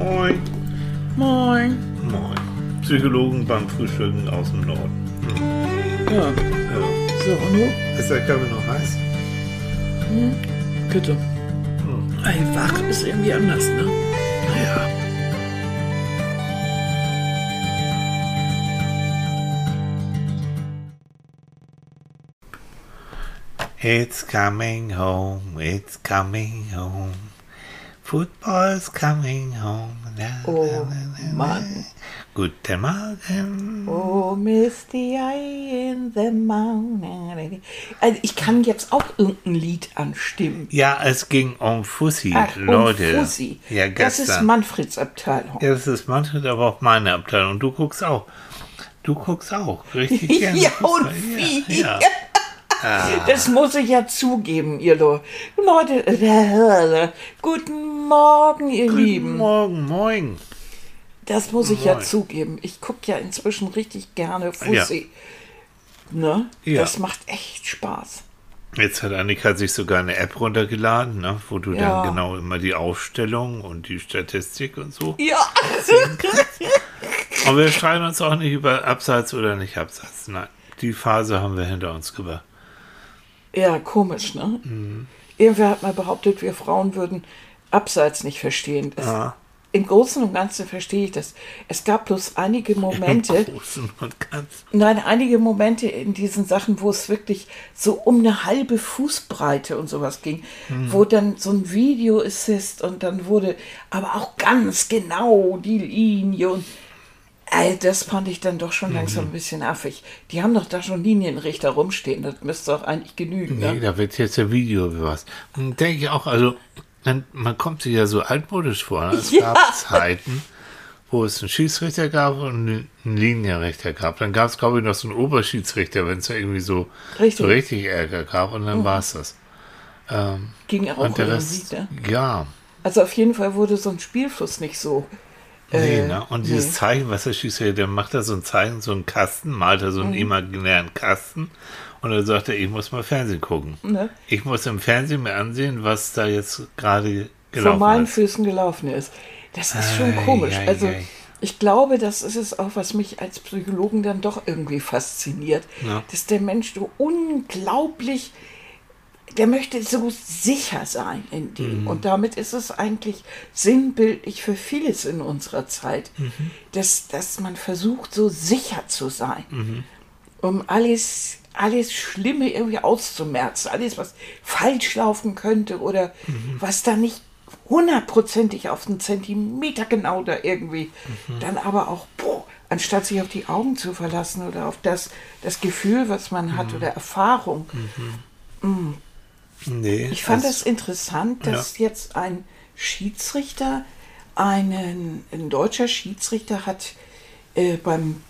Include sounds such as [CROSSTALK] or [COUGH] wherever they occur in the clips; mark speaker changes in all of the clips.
Speaker 1: Moin.
Speaker 2: Moin.
Speaker 1: Moin. Psychologen beim Frühstücken aus dem Norden.
Speaker 2: Ja,
Speaker 1: Ja.
Speaker 2: so, und du?
Speaker 1: Ist der Kaffee noch heiß?
Speaker 2: Bitte. Ey, wach ist irgendwie anders, ne?
Speaker 1: Ja. It's coming home, it's coming home. Football's coming home. Na,
Speaker 2: Oh,
Speaker 1: na, na,
Speaker 2: Mann.
Speaker 1: Guten Morgen.
Speaker 2: Oh, Misty Eye in the mountain. Also ich kann jetzt auch irgendein Lied anstimmen.
Speaker 1: Ja, es ging um Fussi,
Speaker 2: Ach, um
Speaker 1: Leute.
Speaker 2: Fussi.
Speaker 1: Ja,
Speaker 2: das ist
Speaker 1: gestern.
Speaker 2: Manfreds Abteilung.
Speaker 1: Ja, das ist Manfred, aber auch meine Abteilung. Du guckst auch. Du guckst auch. Richtig [LAUGHS] gerne.
Speaker 2: Ja, und wie?
Speaker 1: Ja, ja.
Speaker 2: Das muss ich ja zugeben, ihr Leute. [LAUGHS] Guten Morgen, ihr
Speaker 1: Guten
Speaker 2: Lieben.
Speaker 1: Morgen, moin.
Speaker 2: Das muss ich ja
Speaker 1: Moin.
Speaker 2: zugeben. Ich gucke ja inzwischen richtig gerne Fussi. Ne?
Speaker 1: Ja.
Speaker 2: Das macht echt Spaß.
Speaker 1: Jetzt hat Annika sich sogar eine App runtergeladen, ne, wo du
Speaker 2: Ja.
Speaker 1: dann genau immer die Aufstellung und die Statistik und so.
Speaker 2: Ja. [LAUGHS]
Speaker 1: Und wir streiten uns auch nicht über Abseits oder nicht Abseits. Nein, die Phase haben wir hinter uns gebracht.
Speaker 2: Ja, komisch, ne?
Speaker 1: Mhm.
Speaker 2: Irgendwer hat mal behauptet, wir Frauen würden Abseits nicht verstehen. Das,
Speaker 1: Ja.
Speaker 2: Im Großen und Ganzen verstehe ich das. Es gab bloß einige Momente,
Speaker 1: Im Großen und Ganzen.
Speaker 2: nein, einige Momente in diesen Sachen, wo es wirklich so um eine halbe Fußbreite und sowas ging,
Speaker 1: Mhm.
Speaker 2: wo dann so ein Video Assist und dann wurde aber auch ganz genau die Linie und Ey, das fand ich dann doch schon
Speaker 1: Mhm.
Speaker 2: langsam ein bisschen affig. Die haben doch da schon Linienrichter rumstehen, das müsste doch eigentlich genügen.
Speaker 1: Nee,
Speaker 2: Ne?
Speaker 1: da wird jetzt ein Video über was. Denke ich auch, also, man, man kommt sich ja so altmodisch vor. ne? Es [LAUGHS]
Speaker 2: Ja.
Speaker 1: gab Zeiten, wo es einen Schiedsrichter gab und einen Linienrichter gab. Dann gab es, glaube ich, noch so einen Oberschiedsrichter, wenn es da irgendwie so
Speaker 2: Richtig.
Speaker 1: so richtig Ärger gab und dann war es das. Ähm,
Speaker 2: Ging auch
Speaker 1: und der Rest,
Speaker 2: ne?
Speaker 1: ja.
Speaker 2: Also auf jeden Fall wurde so ein Spielfluss nicht so.
Speaker 1: Nee,
Speaker 2: äh,
Speaker 1: ne? Und dieses
Speaker 2: nee.
Speaker 1: Zeichen, was der Schiedsrichter, der macht da so ein Zeichen, so einen Kasten, malt er so
Speaker 2: Mhm.
Speaker 1: einen imaginären Kasten und dann sagt er, ich muss mal Fernsehen gucken.
Speaker 2: Ne?
Speaker 1: Ich muss im Fernsehen mir ansehen, was da jetzt gerade
Speaker 2: vor
Speaker 1: gelaufen
Speaker 2: meinen
Speaker 1: ist.
Speaker 2: Füßen gelaufen ist. Das ist schon
Speaker 1: Ei,
Speaker 2: komisch.
Speaker 1: ei,
Speaker 2: also
Speaker 1: ei.
Speaker 2: ich glaube, das ist es auch, was mich als Psychologen dann doch irgendwie fasziniert,
Speaker 1: Ja.
Speaker 2: dass der Mensch so unglaublich, der möchte so sicher sein in
Speaker 1: Mhm.
Speaker 2: dem. Und damit ist es eigentlich sinnbildlich für vieles in unserer Zeit,
Speaker 1: Mhm.
Speaker 2: dass, dass man versucht, so sicher zu sein.
Speaker 1: Mhm.
Speaker 2: um alles, alles Schlimme irgendwie auszumerzen, alles, was falsch laufen könnte oder was da nicht hundertprozentig auf einen Zentimeter genau da irgendwie, dann aber auch, boah, anstatt sich auf die Augen zu verlassen oder auf das, das Gefühl, was man hat oder Erfahrung.
Speaker 1: Nee,
Speaker 2: Ich fand
Speaker 1: das-
Speaker 2: das interessant, dass jetzt ein Schiedsrichter, einen, ein deutscher Schiedsrichter hat äh, beim,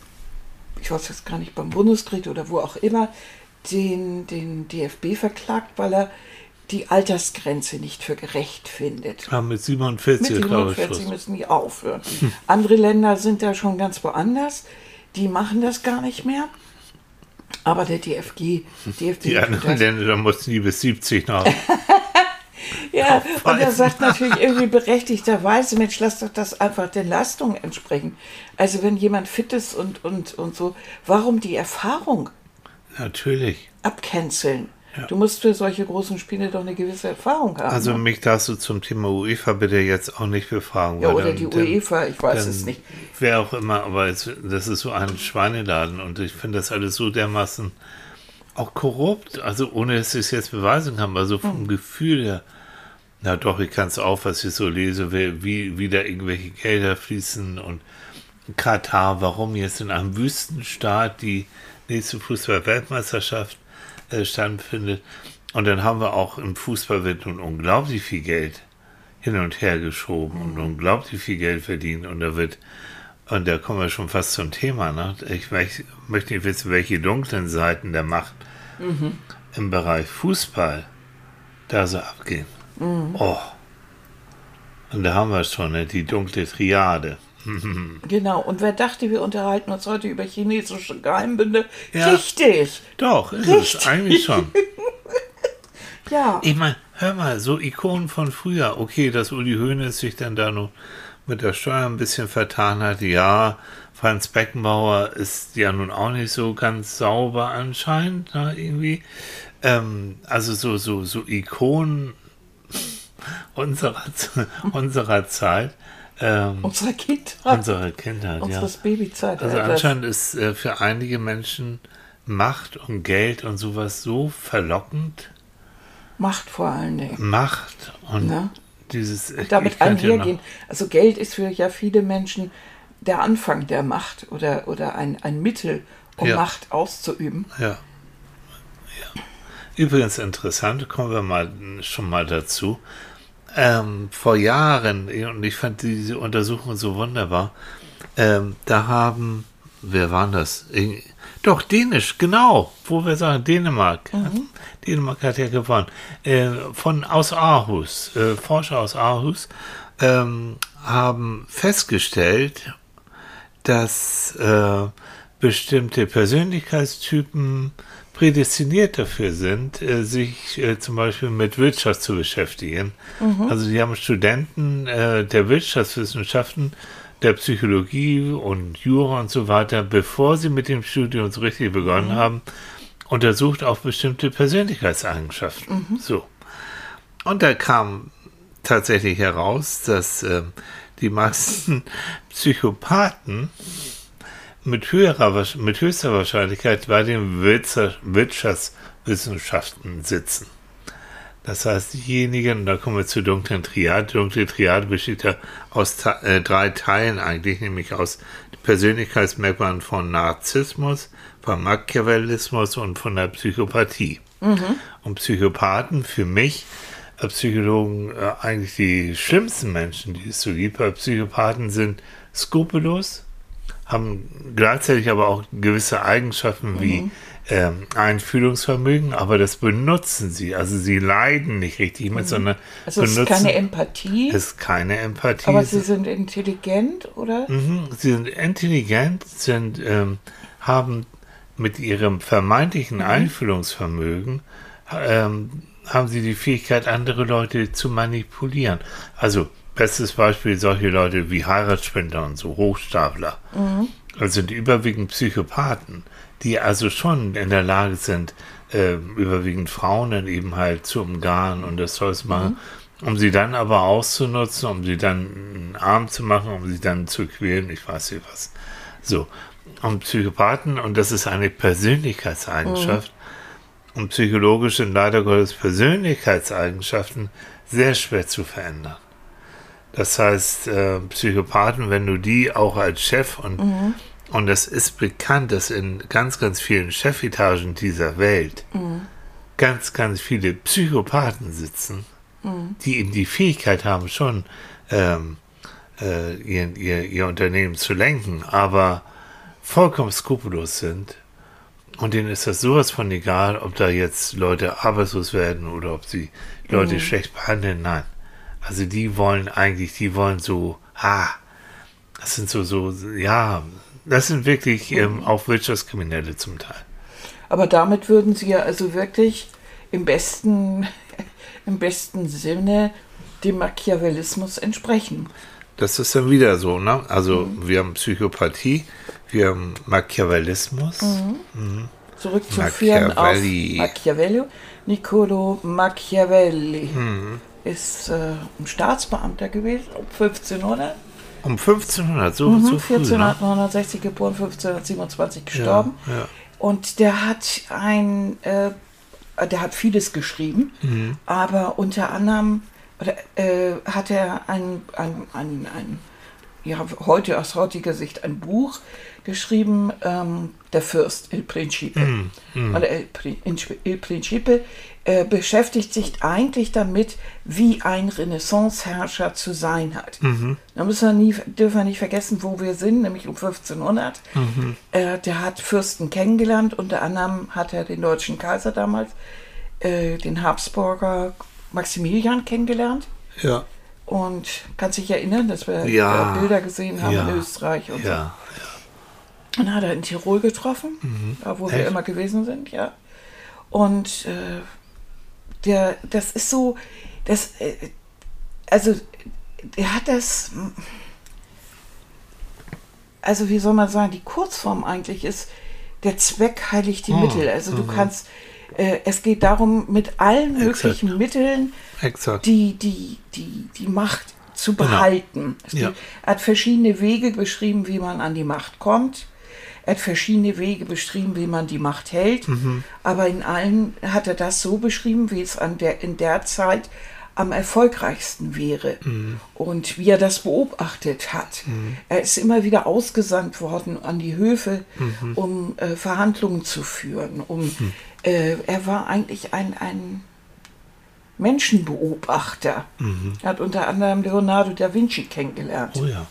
Speaker 2: ich weiß jetzt gar nicht, beim Bundesgericht oder wo auch immer, den, den DFB verklagt, weil er die Altersgrenze nicht für gerecht findet.
Speaker 1: Ah, mit 47,
Speaker 2: Mit
Speaker 1: glaube ich.
Speaker 2: 47
Speaker 1: Schluss.
Speaker 2: müssen die aufhören. Andere Länder sind da schon ganz woanders. Die machen das gar nicht mehr. Aber der DFG, DFB
Speaker 1: Die anderen. Länder, da mussten die bis 70 noch. [LAUGHS]
Speaker 2: Ja, und er sagt natürlich irgendwie berechtigterweise, Mensch, lass doch das einfach den Leistungen entsprechen. Also wenn jemand fit ist und, und, und so, warum die Erfahrung
Speaker 1: Natürlich.
Speaker 2: abcanceln?
Speaker 1: Ja.
Speaker 2: Du musst für solche großen Spiele doch eine gewisse Erfahrung haben.
Speaker 1: Also
Speaker 2: ne?
Speaker 1: mich darfst du zum Thema UEFA bitte jetzt auch nicht befragen.
Speaker 2: ja, oder
Speaker 1: dann-
Speaker 2: die UEFA, ich weiß es nicht.
Speaker 1: Wer auch immer, aber es, das ist so ein Schweineladen und ich finde das alles so dermaßen auch korrupt, also ohne dass ich es jetzt beweisen kann, aber so
Speaker 2: Hm.
Speaker 1: vom Gefühl her, na doch, ich kann es auch, was ich so lese, wie, wie da irgendwelche Gelder fließen und Katar, warum jetzt in einem Wüstenstaat die nächste Fußball-Weltmeisterschaft äh, stattfindet. Und dann haben wir auch im Fußball wird nun unglaublich viel Geld hin und her geschoben und unglaublich viel Geld verdient und da wird und da kommen wir schon fast zum Thema. Ne? Ich möcht- möchte nicht wissen, welche dunklen Seiten der Macht im Bereich Fußball da so abgehen. Oh. Und da haben wir schon, ne? die dunkle Triade. [LAUGHS]
Speaker 2: Genau, und wer dachte, wir unterhalten uns heute über chinesische Geheimbünde?
Speaker 1: Ja.
Speaker 2: Richtig.
Speaker 1: Doch, ist
Speaker 2: Richtig.
Speaker 1: es eigentlich schon. [LAUGHS]
Speaker 2: Ja.
Speaker 1: Ich meine, hör mal, so Ikonen von früher. Okay, dass Uli Hoeneß sich dann da noch mit der Steuer ein bisschen vertan hat, ja. Franz Beckenbauer ist ja nun auch nicht so ganz sauber anscheinend, na, irgendwie. Ähm, also so, so, so Ikonen [LAUGHS] unserer, unserer Zeit. Ähm,
Speaker 2: Unserer Kindheit.
Speaker 1: unserer Kindheit, ja.
Speaker 2: Unseres Babyzeit.
Speaker 1: Also anscheinend ist äh, für einige Menschen Macht und Geld und sowas so verlockend.
Speaker 2: Macht vor allen Dingen.
Speaker 1: Macht und
Speaker 2: Ja.
Speaker 1: dieses. ich
Speaker 2: damit
Speaker 1: ja
Speaker 2: einhergehen. Also Geld ist für ja viele Menschen der Anfang der Macht oder, oder ein, ein Mittel, um
Speaker 1: Ja.
Speaker 2: Macht auszuüben.
Speaker 1: Ja. ja. Übrigens interessant, kommen wir mal schon mal dazu. Ähm, vor Jahren, und ich fand diese Untersuchung so wunderbar, ähm, da haben, wer waren das? Doch, Dänisch, genau, wo wir sagen, Dänemark. Dänemark hat ja gewonnen. Äh, von aus Aarhus, äh, Forscher aus Aarhus ähm, haben festgestellt, dass äh, bestimmte Persönlichkeitstypen prädestiniert dafür sind, äh, sich äh, zum Beispiel mit Wirtschaft zu beschäftigen. Also die haben Studenten äh, der Wirtschaftswissenschaften, der Psychologie und Jura und so weiter, bevor sie mit dem Studium so richtig begonnen haben, untersucht auf bestimmte Persönlichkeitseigenschaften. So. Und da kam tatsächlich heraus, dass ähm, die meisten [LAUGHS] Psychopathen mit, höherer, mit höchster Wahrscheinlichkeit bei den Wirtscha- Wirtschaftswissenschaften sitzen. Das heißt, diejenigen, und da kommen wir zur dunklen Triade. Die dunkle Triade besteht ja aus äh, drei Teilen eigentlich, nämlich aus Persönlichkeitsmerkmalen von Narzissmus, von Machiavellismus und von der Psychopathie. Und Psychopathen für mich, äh, Psychologen, äh, eigentlich die schlimmsten Menschen, die es so gibt. Weil Psychopathen sind skrupellos, haben gleichzeitig aber auch gewisse Eigenschaften wie ähm, Einfühlungsvermögen, aber das benutzen sie. Also sie leiden nicht richtig mit, sondern
Speaker 2: Also es ist
Speaker 1: benutzen
Speaker 2: keine Empathie,
Speaker 1: es ist keine Empathie.
Speaker 2: aber sie sind intelligent, oder?
Speaker 1: Mhm, Sie sind intelligent, sind, ähm, haben mit ihrem vermeintlichen Einfühlungsvermögen, ähm, haben sie die Fähigkeit, andere Leute zu manipulieren. Also, bestes Beispiel, solche Leute wie Heiratsspender und so, Hochstapler. Das sind überwiegend Psychopathen, die also schon in der Lage sind, äh, überwiegend Frauen dann eben halt zu umgarnen und das Zeug zu machen, um sie dann aber auszunutzen, um sie dann arm zu machen, um sie dann zu quälen, ich weiß nicht was. So. Und Psychopathen, und das ist eine Persönlichkeitseigenschaft, und psychologisch sind leider Gottes Persönlichkeitseigenschaften sehr schwer zu verändern. Das heißt, äh, Psychopathen, wenn du die auch als Chef und und es ist bekannt, dass in ganz, ganz vielen Chefetagen dieser Welt ganz, ganz viele Psychopathen sitzen, die eben die Fähigkeit haben, schon ähm, äh, ihr, ihr, ihr Unternehmen zu lenken, aber vollkommen skrupellos sind. Und denen ist das sowas von egal, ob da jetzt Leute arbeitslos werden oder ob sie Leute schlecht behandeln. Nein. Also die wollen eigentlich, die wollen so, ah, das sind so, so, ja, das sind wirklich ähm, auch Wirtschaftskriminelle zum Teil.
Speaker 2: Aber damit würden sie ja also wirklich im besten, [LAUGHS] im besten Sinne dem Machiavellismus entsprechen.
Speaker 1: Das ist dann wieder so, ne? Also wir haben Psychopathie, wir haben Machiavellismus.
Speaker 2: Zurückzuführen
Speaker 1: Machiavelli.
Speaker 2: auf Machiavelli. Niccolo Machiavelli ist äh, ein Staatsbeamter gewesen um 1500.
Speaker 1: Um 1500, so,
Speaker 2: Mhm,
Speaker 1: so früh, ne?
Speaker 2: 1469 geboren, 1527 gestorben.
Speaker 1: Ja, ja.
Speaker 2: Und der hat ein, äh, der hat vieles geschrieben,
Speaker 1: Mhm.
Speaker 2: aber unter anderem oder, äh, hat er ein, ein, ein, ein, ja, heute aus heutiger Sicht ein Buch geschrieben, ähm, Der Fürst, Il Principe.
Speaker 1: Mhm,
Speaker 2: Und El, Pri- Il Principe äh, beschäftigt sich eigentlich damit, wie ein Renaissanceherrscher zu sein hat.
Speaker 1: Mhm.
Speaker 2: Da müssen wir nie, dürfen wir nicht vergessen, wo wir sind, nämlich um 1500.
Speaker 1: Mhm.
Speaker 2: Äh, der hat Fürsten kennengelernt, unter anderem hat er den deutschen Kaiser damals, äh, den Habsburger Maximilian kennengelernt.
Speaker 1: Ja,
Speaker 2: Und kannst dich erinnern, dass wir
Speaker 1: Ja.
Speaker 2: Bilder gesehen haben
Speaker 1: Ja.
Speaker 2: in Österreich und so.
Speaker 1: ja.
Speaker 2: Und hat er in Tirol getroffen, da wo wir
Speaker 1: Echt?
Speaker 2: immer gewesen sind, ja. Und äh, der, das ist so, das, äh, also, der hat das, also wie soll man sagen, die Kurzform eigentlich ist, der Zweck heiligt die
Speaker 1: Oh,
Speaker 2: Mittel. Also du
Speaker 1: mhm.
Speaker 2: kannst, äh, es geht darum, mit allen
Speaker 1: Exakt.
Speaker 2: möglichen Mitteln
Speaker 1: Exakt.
Speaker 2: die, die, die, die Macht zu
Speaker 1: Genau.
Speaker 2: behalten. Es
Speaker 1: Ja.
Speaker 2: er hat verschiedene Wege beschrieben, wie man an die Macht kommt. Er hat verschiedene Wege beschrieben, wie man die Macht hält.
Speaker 1: Mhm.
Speaker 2: Aber in allen hat er das so beschrieben, wie es an der, in der Zeit am erfolgreichsten wäre
Speaker 1: Mhm.
Speaker 2: und wie er das beobachtet hat. Er ist immer wieder ausgesandt worden an die Höfe,
Speaker 1: Mhm.
Speaker 2: um äh, Verhandlungen zu führen. Um, äh, er war eigentlich ein, ein Menschenbeobachter. Er hat unter anderem Leonardo da Vinci kennengelernt
Speaker 1: Mhm. Oh ja.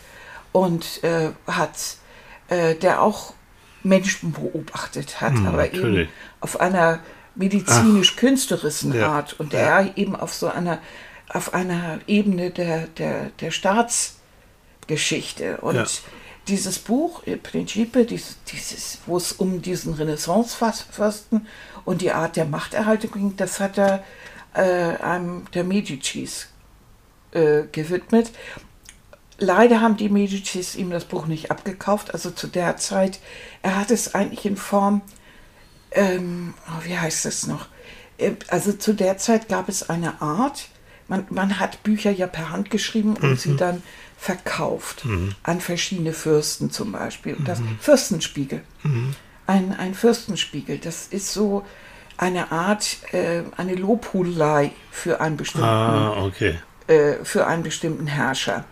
Speaker 2: und äh, hat, äh, der auch Menschen beobachtet hat,
Speaker 1: Hm,
Speaker 2: aber eben
Speaker 1: natürlich.
Speaker 2: auf einer medizinisch-künstlerischen
Speaker 1: Ja,
Speaker 2: Art und
Speaker 1: ja.
Speaker 2: er eben auf so einer, auf einer Ebene der, der, der Staatsgeschichte. Und
Speaker 1: Ja.
Speaker 2: dieses Buch, Principe, dieses, dieses, wo es um diesen Renaissance-Fürsten und die Art der Machterhaltung ging, das hat er äh, einem der Medicis äh, gewidmet. Leider haben die Medicis ihm das Buch nicht abgekauft. Also zu der Zeit, er hat es eigentlich in Form, ähm, oh, wie heißt es noch? Äh, Also zu der Zeit gab es eine Art, man, man hat Bücher ja per Hand geschrieben und sie dann verkauft an verschiedene Fürsten zum Beispiel. Und das Fürstenspiegel. Ein, ein Fürstenspiegel, das ist so eine Art, äh, eine Lobhudelei für einen bestimmten
Speaker 1: Ah, okay.
Speaker 2: äh, für einen bestimmten Herrscher.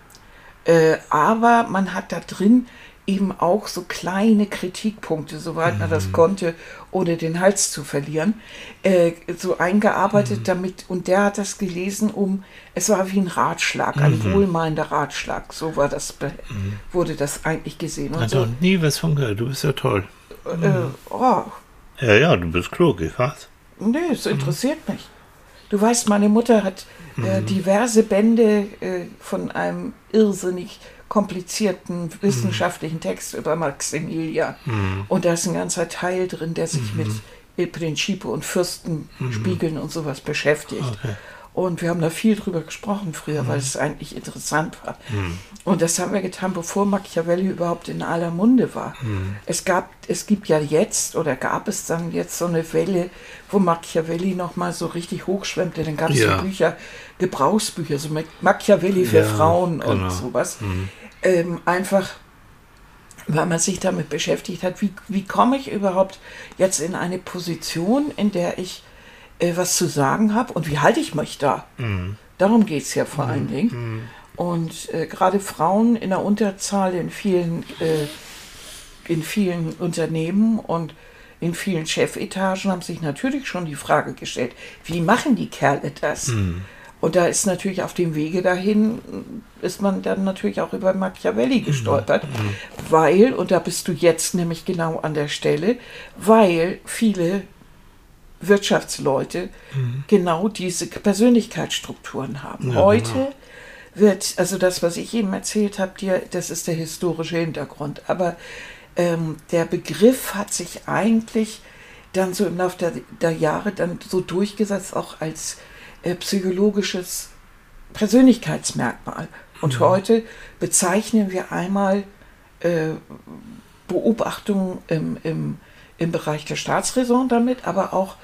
Speaker 2: Äh, aber man hat da drin eben auch so kleine Kritikpunkte, soweit man das konnte, ohne den Hals zu verlieren, äh, so eingearbeitet damit. Und der hat das gelesen, um, es war wie ein Ratschlag, ein wohlmeinender Ratschlag. So war das, be- wurde das eigentlich gesehen. Und
Speaker 1: Hat
Speaker 2: so,
Speaker 1: nie was von gehört. Du bist ja toll.
Speaker 2: äh, oh,
Speaker 1: Ja, ja, du bist klug, ich weiß.
Speaker 2: Nee, es interessiert mich. Du weißt, meine Mutter hat äh, diverse Bände äh, von einem irrsinnig komplizierten wissenschaftlichen Text über Maximilian. Und da ist ein ganzer Teil drin, der sich mit Il Principe und Fürstenspiegeln und sowas beschäftigt.
Speaker 1: Okay.
Speaker 2: Und wir haben da viel drüber gesprochen früher, weil es eigentlich interessant war. Und das haben wir getan, bevor Machiavelli überhaupt in aller Munde war. Es, gab, es gibt ja jetzt, oder gab es dann jetzt so eine Welle, wo Machiavelli nochmal so richtig hochschwemmte. Dann gab es
Speaker 1: Ja.
Speaker 2: so Bücher, Gebrauchsbücher, so Machiavelli für
Speaker 1: Ja,
Speaker 2: Frauen
Speaker 1: genau.
Speaker 2: und sowas. Ähm, einfach weil man sich damit beschäftigt hat, wie, wie komme ich überhaupt jetzt in eine Position, in der ich äh, was zu sagen habe und wie halte ich mich da? Darum geht es ja vor allen Dingen. Und äh, gerade Frauen in der Unterzahl in vielen, äh, in vielen Unternehmen und in vielen Chefetagen haben sich natürlich schon die Frage gestellt, wie machen die Kerle das? Und da ist natürlich auf dem Wege dahin, ist man dann natürlich auch über Machiavelli gestolpert, weil, und da bist du jetzt nämlich genau an der Stelle, weil viele Wirtschaftsleute genau diese Persönlichkeitsstrukturen haben.
Speaker 1: Ja,
Speaker 2: Heute
Speaker 1: genau.
Speaker 2: wird, also das, was ich eben erzählt habe, dir, das ist der historische Hintergrund. Aber ähm, der Begriff hat sich eigentlich dann so im Laufe der, der Jahre dann so durchgesetzt, auch als äh, psychologisches Persönlichkeitsmerkmal. Und heute bezeichnen wir einmal äh, Beobachtungen im, im, im Bereich der Staatsräson damit, aber auch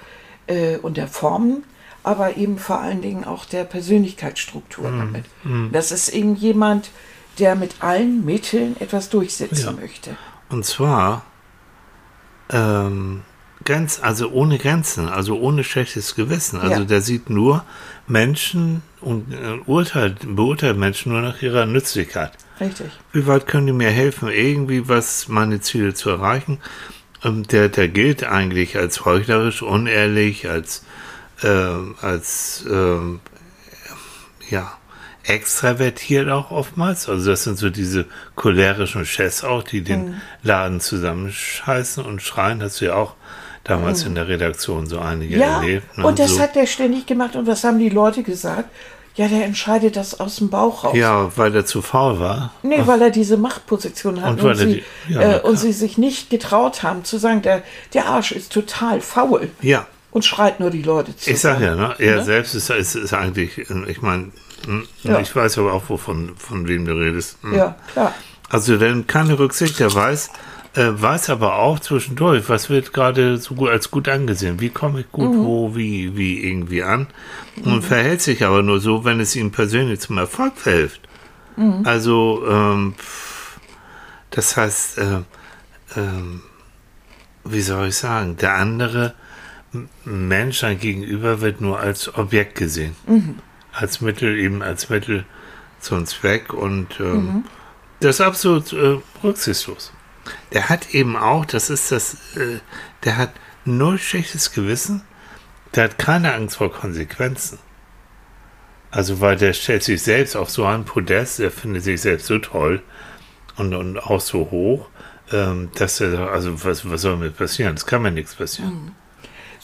Speaker 2: äh, und der Formen, aber eben vor allen Dingen auch der Persönlichkeitsstruktur damit. Das ist eben jemand, der mit allen Mitteln etwas durchsetzen
Speaker 1: Ja.
Speaker 2: möchte.
Speaker 1: Und zwar ähm, ganz, also ohne Grenzen, also ohne schlechtes Gewissen. Also
Speaker 2: Ja.
Speaker 1: der sieht nur Menschen und äh, urteilt, beurteilt Menschen nur nach ihrer Nützlichkeit.
Speaker 2: Richtig.
Speaker 1: Wie weit können die mir helfen, irgendwie was meine Ziele zu erreichen? Ähm, der, der gilt eigentlich als heuchlerisch, unehrlich, als, ähm, als ähm, ja, extravertiert auch oftmals. Also das sind so diese cholerischen Chefs auch, die den
Speaker 2: Mhm.
Speaker 1: Laden zusammenscheißen und schreien. Hast du ja auch damals in der Redaktion so einige
Speaker 2: Mhm. Ja,
Speaker 1: erlebt. ne?
Speaker 2: und das
Speaker 1: so.
Speaker 2: hat er ständig gemacht. Und was haben die Leute gesagt? Ja, der entscheidet das aus dem Bauch raus.
Speaker 1: Ja, weil er zu faul war.
Speaker 2: Nee, weil er diese Machtposition hat
Speaker 1: Und
Speaker 2: und, sie,
Speaker 1: die- ja,
Speaker 2: äh, und sie sich nicht getraut haben zu sagen, der, der Arsch ist total faul.
Speaker 1: Ja,
Speaker 2: und schreit nur die Leute zu.
Speaker 1: Ich sag ja, ne? Er ne? selbst ist, ist, ist, eigentlich, ich meine, hm, ja. ich weiß aber auch, wovon, von wem du redest.
Speaker 2: Hm. Ja, klar.
Speaker 1: Also wenn keine Rücksicht, der weiß, äh, weiß aber auch zwischendurch, was wird gerade so gut als gut angesehen. Wie komme ich gut mhm. wo, wie, wie irgendwie an? Und mhm. verhält sich aber nur so, wenn es ihm persönlich zum Erfolg verhilft. Mhm. Also, ähm, das heißt, äh, äh, wie soll ich sagen, der andere Mensch, ein Gegenüber, wird nur als Objekt gesehen. Mhm. Als Mittel, eben als Mittel zum Zweck und ähm, mhm. das ist absolut äh, rücksichtslos. Der hat eben auch, das ist das, äh, der hat null schlechtes Gewissen, der hat keine Angst vor Konsequenzen. Also, weil der stellt sich selbst auf so ein Podest, der findet sich selbst so toll und, und auch so hoch, ähm, dass er, also, was, was soll mir passieren? Es kann mir nichts passieren. Mhm.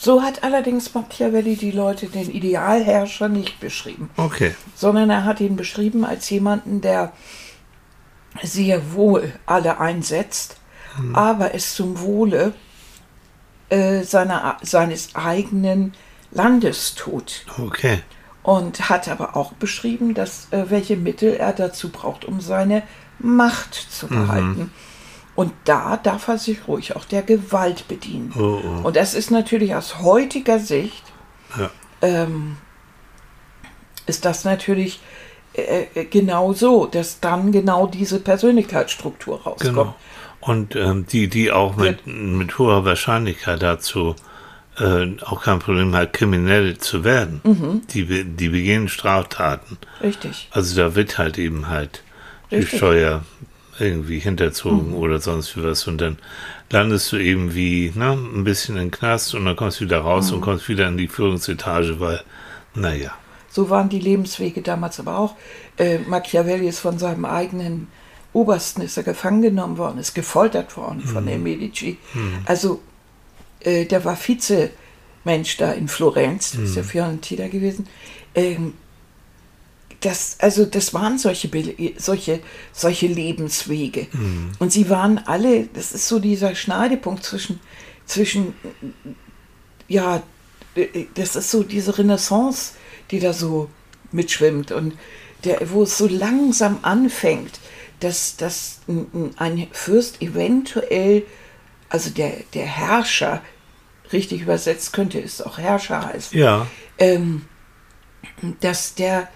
Speaker 2: So hat allerdings Machiavelli die Leute, den Idealherrscher, nicht beschrieben.
Speaker 1: Okay.
Speaker 2: Sondern er hat ihn beschrieben als jemanden, der sehr wohl alle einsetzt, hm. aber es zum Wohle äh, seiner, seines eigenen Landes tut.
Speaker 1: Okay.
Speaker 2: Und hat aber auch beschrieben, dass äh, welche Mittel er dazu braucht, um seine Macht zu mhm. behalten. Mhm. Und da darf er sich ruhig auch der Gewalt bedienen. Oh, oh. Und das ist natürlich aus heutiger Sicht, ja. ähm, ist das natürlich äh, äh, genau so, dass dann genau diese Persönlichkeitsstruktur rauskommt. Genau.
Speaker 1: Und ähm, die, die auch mit, mit hoher Wahrscheinlichkeit dazu äh, auch kein Problem hat, kriminell zu werden. Mhm. Die, die begehen Straftaten.
Speaker 2: Richtig.
Speaker 1: Also da wird halt eben halt Richtig. die Steuer irgendwie hinterzogen mhm. oder sonst wie was. Und dann landest du eben wie ne, ein bisschen in den Knast und dann kommst du wieder raus mhm. und kommst wieder in die Führungsetage, weil, naja.
Speaker 2: So waren die Lebenswege damals aber auch. Äh, Machiavelli ist von seinem eigenen Obersten ist er gefangen genommen worden, ist gefoltert worden von mhm. den Medici. Mhm. Also äh, der war Vizemensch da in Florenz, das ist ja mhm. Fiorentina gewesen. Ähm, das, also das waren solche, solche, solche Lebenswege. Mhm. Und sie waren alle, das ist so dieser Schneidepunkt zwischen, zwischen, ja, das ist so diese Renaissance, die da so mitschwimmt und der, wo es so langsam anfängt, dass, dass ein Fürst eventuell, also der, der Herrscher, richtig übersetzt könnte es auch Herrscher heißen,
Speaker 1: ja.
Speaker 2: ähm, dass der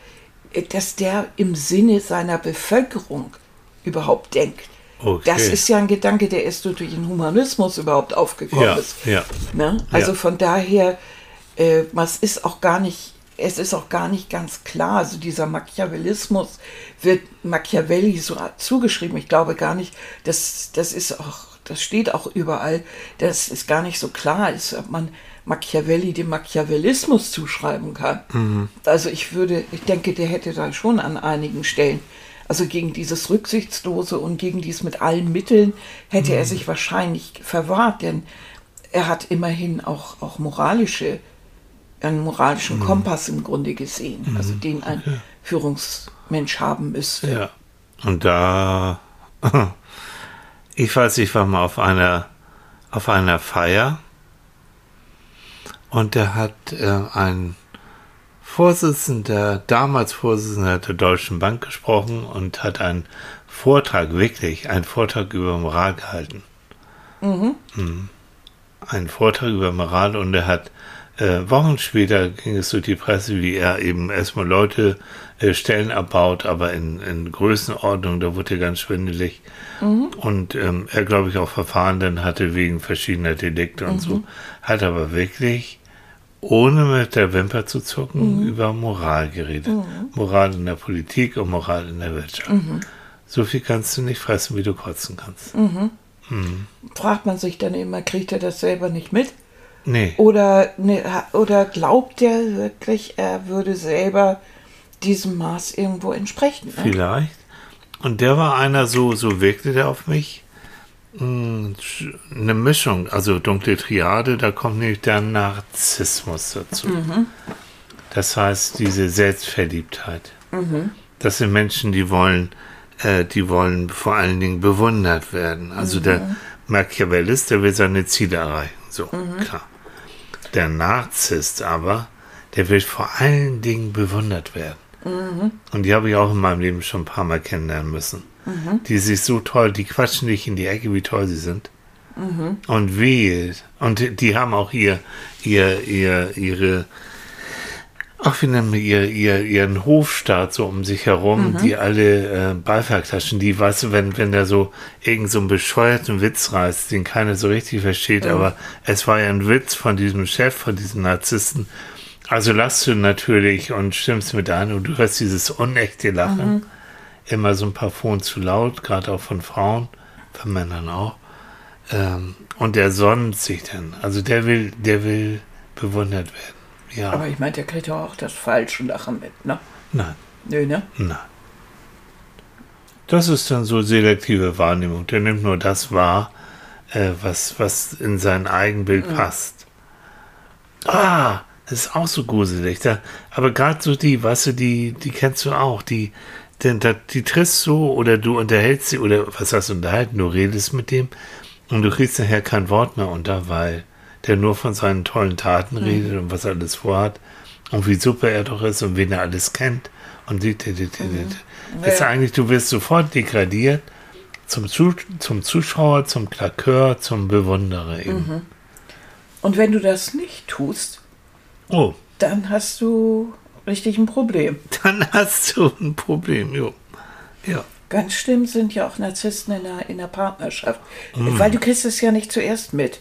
Speaker 2: dass der im Sinne seiner Bevölkerung überhaupt denkt. Okay. Das ist ja ein Gedanke, der erst durch den Humanismus überhaupt aufgekommen
Speaker 1: ja,
Speaker 2: ist.
Speaker 1: Ja,
Speaker 2: ne? Also
Speaker 1: ja.
Speaker 2: von daher, äh, was ist auch gar nicht, es ist auch gar nicht ganz klar. Also dieser Machiavellismus wird Machiavelli so zugeschrieben. Ich glaube gar nicht, dass das ist auch, das steht auch überall, dass es gar nicht so klar ist, ob man Machiavelli dem Machiavellismus zuschreiben kann. Mhm. Also ich würde, ich denke, der hätte da schon an einigen Stellen, also gegen dieses Rücksichtslose und gegen dies mit allen Mitteln hätte mhm. er sich wahrscheinlich verwahrt, denn er hat immerhin auch, auch moralische, einen moralischen mhm. Kompass im Grunde gesehen, mhm. also den ein okay. Führungsmensch haben müsste.
Speaker 1: Ja, und da, [LAUGHS] ich weiß, ich war mal auf einer, auf einer Feier und der hat äh, ein Vorsitzender, damals Vorsitzender der Deutschen Bank gesprochen und hat einen Vortrag, wirklich einen Vortrag über Moral gehalten. Mhm. Mhm. Einen Vortrag über Moral und er hat äh, Wochen später ging es durch die Presse, wie er eben erstmal Leute äh, Stellen abbaut, aber in, in Größenordnung, da wurde er ganz schwindelig. Mhm. Und ähm, er, glaube ich, auch Verfahren dann hatte wegen verschiedener Delikte und mhm. so. Hat aber wirklich ohne mit der Wimper zu zucken, mhm. über Moral geredet. Mhm. Moral in der Politik und Moral in der Wirtschaft. Mhm. So viel kannst du nicht fressen, wie du kotzen kannst.
Speaker 2: Mhm. Mhm. Fragt man sich dann immer, kriegt er das selber nicht mit?
Speaker 1: Nee.
Speaker 2: Oder, ne, oder glaubt er wirklich, er würde selber diesem Maß irgendwo entsprechen? Ne?
Speaker 1: Vielleicht. Und der war einer, so, so wirkte der auf mich hm, eine Mischung, also dunkle Triade, da kommt nämlich der Narzissmus dazu. Mhm. Das heißt, diese Selbstverliebtheit. Mhm. Das sind Menschen, die wollen, äh, die wollen vor allen Dingen bewundert werden. Also mhm. der Machiavellist, der will seine Ziele erreichen. So, mhm. klar. Der Narzisst aber, der will vor allen Dingen bewundert werden. Und die habe ich auch in meinem Leben schon ein paar Mal kennenlernen müssen. Die sich so toll, die quatschen dich in die Ecke, wie toll sie sind. Und wehe. Und die- die haben auch ihr, ihr, ihr, ihre, ach, wie nennen wir ihr, ihr, ihren Hofstaat so um sich herum, die alle äh, Beifall klatschen. Die, weißt du, wenn, wenn der so irgend so einen bescheuerten Witz reißt, den keiner so richtig versteht, aber es war ja ein Witz von diesem Chef, von diesem Narzissten. Also lachst du natürlich und stimmst mit ein und du hörst dieses unechte Lachen. Immer so ein paar Phonen zu laut, gerade auch von Frauen, von Männern auch. Ähm, und der sonnt sich dann. Also der will, der will bewundert werden. Ja.
Speaker 2: Aber ich meine, der kriegt ja auch das falsche Lachen mit, ne?
Speaker 1: nein,
Speaker 2: Nö, ne?
Speaker 1: nein. Das ist dann so selektive Wahrnehmung. Der nimmt nur das wahr, äh, was, was in sein Eigenbild passt. Ah, das ist auch so gruselig. Da, aber gerade so die, weißt du, die, die kennst du auch, die, denn da, die triffst du oder du unterhältst sie oder was hast du unterhalten, du redest mit dem und du kriegst nachher kein Wort mehr unter, weil der nur von seinen tollen Taten redet und was er alles vorhat und wie super er doch ist und wen er alles kennt und die, die, die, die. Ist eigentlich, du wirst sofort degradiert zum, Zu zum Zuschauer, zum Klakeur, zum Bewunderer eben.
Speaker 2: Und wenn du das nicht tust,
Speaker 1: Oh,
Speaker 2: dann hast du richtig ein Problem. [LAUGHS]
Speaker 1: dann hast du ein Problem, jo. Ja.
Speaker 2: Ganz schlimm sind ja auch Narzissten in der, in der Partnerschaft. Weil du kriegst es ja nicht zuerst mit.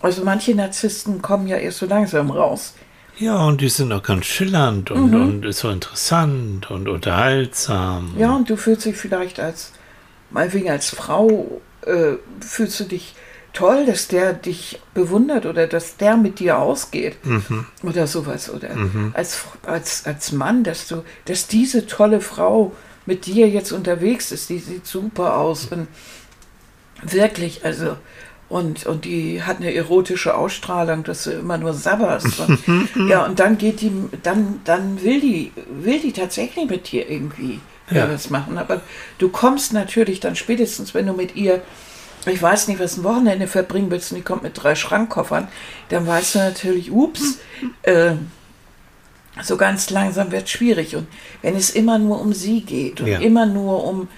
Speaker 2: Also manche Narzissten kommen ja erst so langsam raus.
Speaker 1: Ja, und die sind auch ganz schillernd und, und ist so interessant und unterhaltsam.
Speaker 2: Ja, und du fühlst dich vielleicht als, meinetwegen als Frau, äh, fühlst du dich toll, dass der dich bewundert oder dass der mit dir ausgeht oder sowas. Oder als, als, als Mann, dass du, dass diese tolle Frau mit dir jetzt unterwegs ist, die sieht super aus und wirklich, also und, und die hat eine erotische Ausstrahlung, dass du immer nur sabberst. Und, ja, und dann geht die, dann, dann will die, will die tatsächlich mit dir irgendwie
Speaker 1: Ja.
Speaker 2: was machen. Aber du kommst natürlich dann spätestens, wenn du mit ihr, ich weiß nicht, was ein Wochenende verbringen willst, und die kommt mit drei Schrankkoffern, dann weißt du natürlich, ups, äh, so ganz langsam wird es schwierig. Und wenn es immer nur um sie geht und
Speaker 1: Ja.
Speaker 2: immer nur um,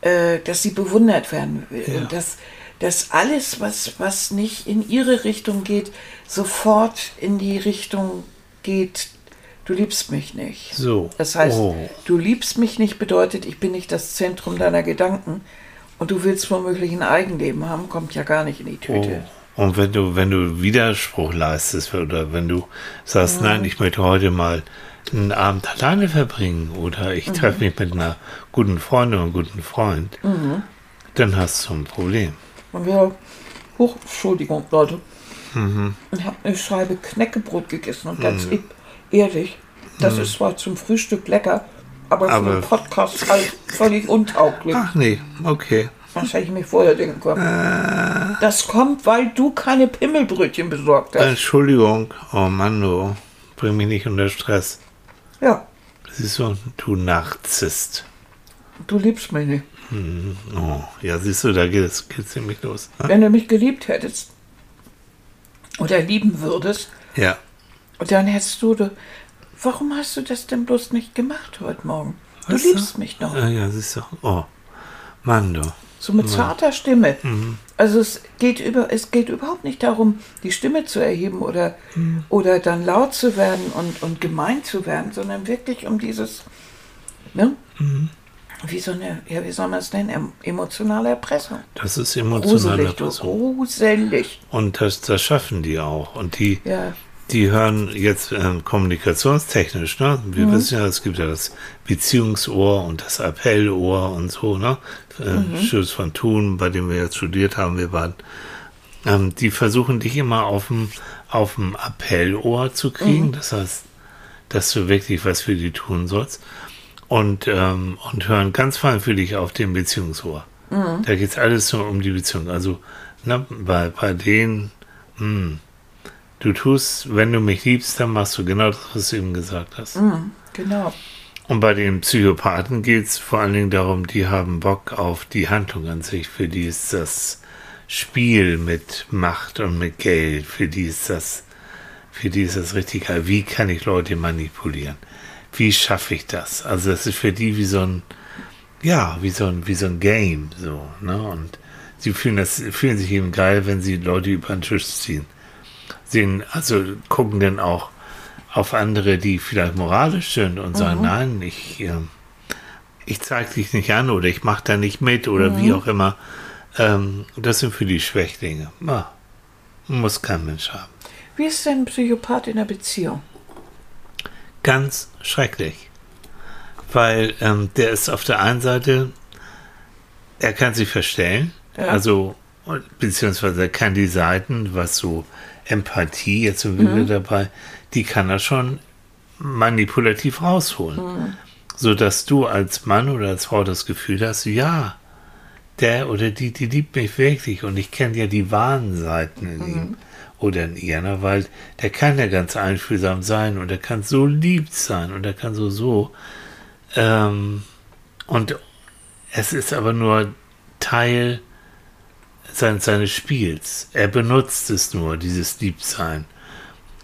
Speaker 2: äh, dass sie bewundert werden will
Speaker 1: Ja.
Speaker 2: und dass, dass alles, was, was nicht in ihre Richtung geht, sofort in die Richtung geht, du liebst mich nicht.
Speaker 1: So.
Speaker 2: Das heißt,
Speaker 1: Oh.
Speaker 2: du liebst mich nicht bedeutet, ich bin nicht das Zentrum deiner Gedanken und du willst womöglich ein Eigenleben haben, kommt ja gar nicht in die
Speaker 1: Oh.
Speaker 2: Tüte.
Speaker 1: Und wenn du, wenn du Widerspruch leistest oder wenn du sagst, nein, ich möchte heute mal einen Abend alleine verbringen oder ich treffe mich mit einer guten Freundin oder einem guten Freund, dann hast du ein Problem.
Speaker 2: Und wir, hoch, Entschuldigung, Leute, ich habe eine Scheibe Knäckebrot gegessen und ganz e- ehrlich, das ist zwar zum Frühstück lecker, aber für
Speaker 1: Aber-
Speaker 2: den Podcast halt völlig untauglich.
Speaker 1: Ach nee, okay.
Speaker 2: Das hätte ich mir vorher denken können. Das kommt, weil du keine Pimmelbrötchen besorgt hast.
Speaker 1: Entschuldigung, oh Mann, du bring mich nicht unter Stress.
Speaker 2: Ja,
Speaker 1: Siehst du, du Narzisst.
Speaker 2: Du liebst mich nicht.
Speaker 1: Oh, ja, siehst du, da geht es nämlich los. ne?
Speaker 2: Wenn du mich geliebt hättest oder lieben würdest,
Speaker 1: Ja,
Speaker 2: dann hättest du, du warum hast du das denn bloß nicht gemacht heute Morgen? Du
Speaker 1: Was
Speaker 2: liebst
Speaker 1: da?
Speaker 2: mich doch.
Speaker 1: äh, ja, siehst du. Oh, Mann, du.
Speaker 2: So mit zarter Stimme.
Speaker 1: Mhm.
Speaker 2: Also es geht über, es geht überhaupt nicht darum, die Stimme zu erheben oder, oder dann laut zu werden und, und gemein zu werden, sondern wirklich um dieses, ne?
Speaker 1: Mhm.
Speaker 2: Wie so eine, ja, wie soll man es nennen? Em- Emotionale Erpressung.
Speaker 1: Das ist emotionale
Speaker 2: Gruselig.
Speaker 1: Person.
Speaker 2: Gruselig.
Speaker 1: Und das, das schaffen die auch. Und die,
Speaker 2: Ja.
Speaker 1: die hören jetzt ähm, kommunikationstechnisch, ne? Wir wissen ja, es gibt ja das Beziehungsohr und das Appellohr und so, ne? Äh, Schulz von Thun, bei dem wir jetzt studiert haben, wir waren. Ähm, die versuchen dich immer auf dem, auf dem Appellohr zu kriegen. Das heißt, dass du wirklich was für die tun sollst. Und, ähm, und hören ganz feinfühlig auf dem Beziehungsohr. Da geht es alles so um die Beziehung. Also ne, bei, bei denen, hm, du tust, wenn du mich liebst, dann machst du genau das, was du eben gesagt hast.
Speaker 2: Genau.
Speaker 1: Und bei den Psychopathen geht es vor allen Dingen darum, die haben Bock auf die Handlung an sich. Für die ist das Spiel mit Macht und mit Geld. Für die ist das für die ist das richtig geil. Wie kann ich Leute manipulieren? Wie schaffe ich das? Also das ist für die wie so ein, ja, wie so ein, wie so ein Game, so, ne? Und sie fühlen das, fühlen sich eben geil, wenn sie Leute über den Tisch ziehen. Sehen, also gucken dann auch auf andere, die vielleicht moralisch sind und sagen,
Speaker 2: Mhm.
Speaker 1: nein, ich, äh, ich zeige dich nicht an oder ich mache da nicht mit oder
Speaker 2: Mhm.
Speaker 1: wie auch immer. Ähm, das sind für die Schwächlinge. Ah, muss kein Mensch haben.
Speaker 2: Wie ist denn ein Psychopath in der Beziehung?
Speaker 1: Ganz schrecklich. Weil ähm, der ist auf der einen Seite, er kann sich verstellen,
Speaker 2: Ja.
Speaker 1: also beziehungsweise er kann die Seiten, was so Empathie, jetzt sind wir
Speaker 2: Mhm.
Speaker 1: dabei, die kann er schon manipulativ rausholen.
Speaker 2: Mhm.
Speaker 1: Sodass du als Mann oder als Frau das Gefühl hast, ja, der oder die, die liebt mich wirklich und ich kenne ja die wahren Seiten in ihm oder in ihr, ne? weil der kann ja ganz einfühlsam sein und er kann so lieb sein und er kann so so. Ähm, und es ist aber nur Teil sein, seines Spiels. Er benutzt es nur, dieses Liebsein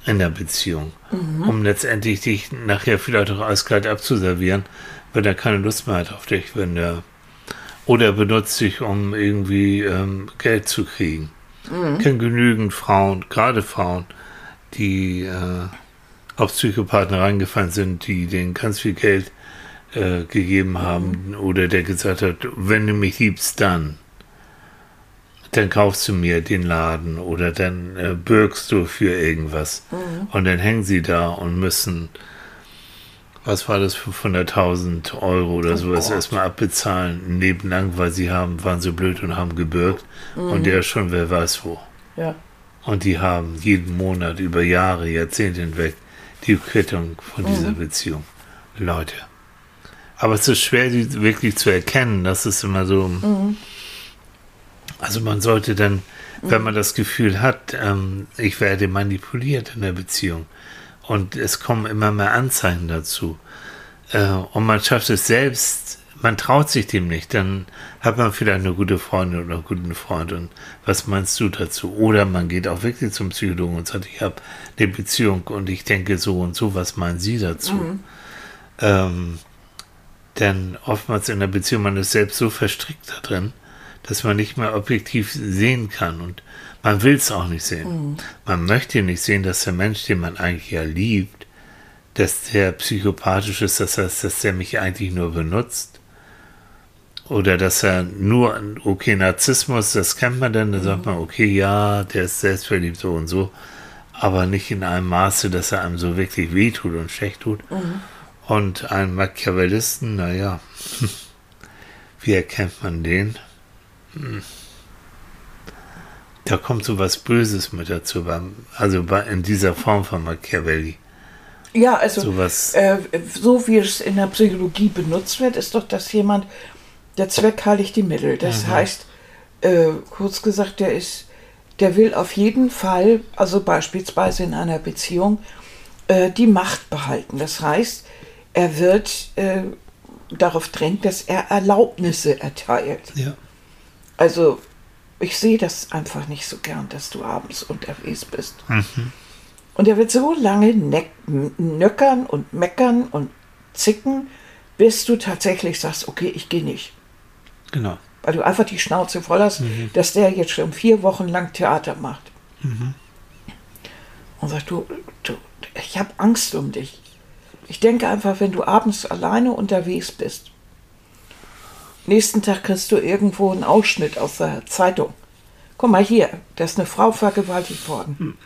Speaker 1: in der Beziehung, um letztendlich dich nachher vielleicht auch eiskalt abzuservieren, wenn er keine Lust mehr hat auf dich, wenn er oder er benutzt dich, um irgendwie ähm, Geld zu kriegen. Ich kenne genügend Frauen, gerade Frauen, die äh, auf Psychopathen reingefallen sind, die denen ganz viel Geld äh, gegeben haben oder der gesagt hat, wenn du mich liebst, dann dann kaufst du mir den Laden oder dann äh, bürgst du für irgendwas. Und dann hängen sie da und müssen, was war das, 500.000 Euro oder sowas
Speaker 2: Gott.
Speaker 1: erstmal abbezahlen, nebenlang, weil sie haben, waren so blöd und haben gebürgt. Und der schon wer weiß wo.
Speaker 2: Ja.
Speaker 1: Und die haben jeden Monat über Jahre, Jahrzehnte hinweg die Quittung von dieser Beziehung. Leute. Aber es ist schwer, die wirklich zu erkennen. Das ist immer so. Also man sollte dann, wenn man das Gefühl hat, ähm, ich werde manipuliert in der Beziehung und es kommen immer mehr Anzeichen dazu. Äh, und man schafft es selbst, man traut sich dem nicht, dann hat man vielleicht eine gute Freundin oder einen guten Freund. Und was meinst du dazu? Oder man geht auch wirklich zum Psychologen und sagt, ich habe eine Beziehung und ich denke so und so, was meinen Sie dazu? Ähm, denn oftmals in der Beziehung, man ist selbst so verstrickt da drin, dass man nicht mehr objektiv sehen kann. Und man will es auch nicht sehen. Man möchte nicht sehen, dass der Mensch, den man eigentlich ja liebt, dass der psychopathisch ist, das heißt, dass der mich eigentlich nur benutzt. Oder dass er nur, okay, Narzissmus, das kennt man dann, da sagt man, okay, ja, der ist selbstverliebt so und so, aber nicht in einem Maße, dass er einem so wirklich wehtut und schlecht tut. Und einen Machiavellisten, naja, [LAUGHS] wie erkennt man den? Hm. Da kommt so was Böses mit dazu, also in dieser Form von Machiavelli.
Speaker 2: Ja, also
Speaker 1: Sowas.
Speaker 2: äh, so wie es in der Psychologie benutzt wird, ist doch, dass jemand, der Zweck heiligt die Mittel. Das heißt, äh, kurz gesagt, der ist, der will auf jeden Fall, also beispielsweise in einer Beziehung, äh, die Macht behalten. Das heißt, er wird äh, darauf drängt, dass er Erlaubnisse erteilt.
Speaker 1: Ja.
Speaker 2: Also ich sehe das einfach nicht so gern, dass du abends unterwegs bist. Und er wird so lange nöckern und meckern und zicken, bis du tatsächlich sagst, okay, ich gehe nicht.
Speaker 1: Genau.
Speaker 2: Weil du einfach die Schnauze voll hast, dass der jetzt schon vier Wochen lang Theater macht. Und sagt, du, du ich habe Angst um dich. Ich denke einfach, wenn du abends alleine unterwegs bist, nächsten Tag kriegst du irgendwo einen Ausschnitt aus der Zeitung. Guck mal hier, da ist eine Frau vergewaltigt worden.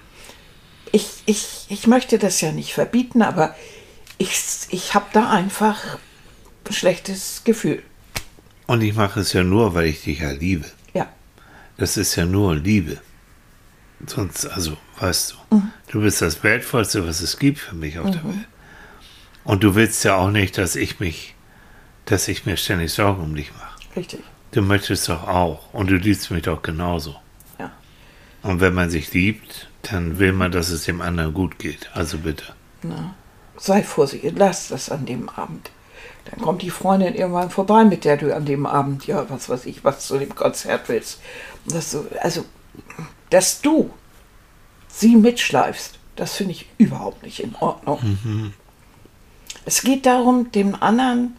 Speaker 2: Ich, ich, ich möchte das ja nicht verbieten, aber ich, ich habe da einfach ein schlechtes Gefühl.
Speaker 1: Und ich mache es ja nur, weil ich dich ja liebe.
Speaker 2: Ja.
Speaker 1: Das ist ja nur Liebe. Sonst, also, weißt du, du bist das Wertvollste, was es gibt für mich auf der Welt. Und du willst ja auch nicht, dass ich mich, dass ich mir ständig Sorgen um dich mache.
Speaker 2: Richtig.
Speaker 1: Du möchtest doch auch. Und du liebst mich doch genauso.
Speaker 2: Ja.
Speaker 1: Und wenn man sich liebt, dann will man, dass es dem anderen gut geht. Also bitte.
Speaker 2: Na, sei vorsichtig, lass das an dem Abend. Dann kommt die Freundin irgendwann vorbei, mit der du an dem Abend, ja, was weiß ich, was zu dem Konzert willst. Und Das so, also, dass du sie mitschleifst, Das finde ich überhaupt nicht in Ordnung. Es geht darum, dem anderen,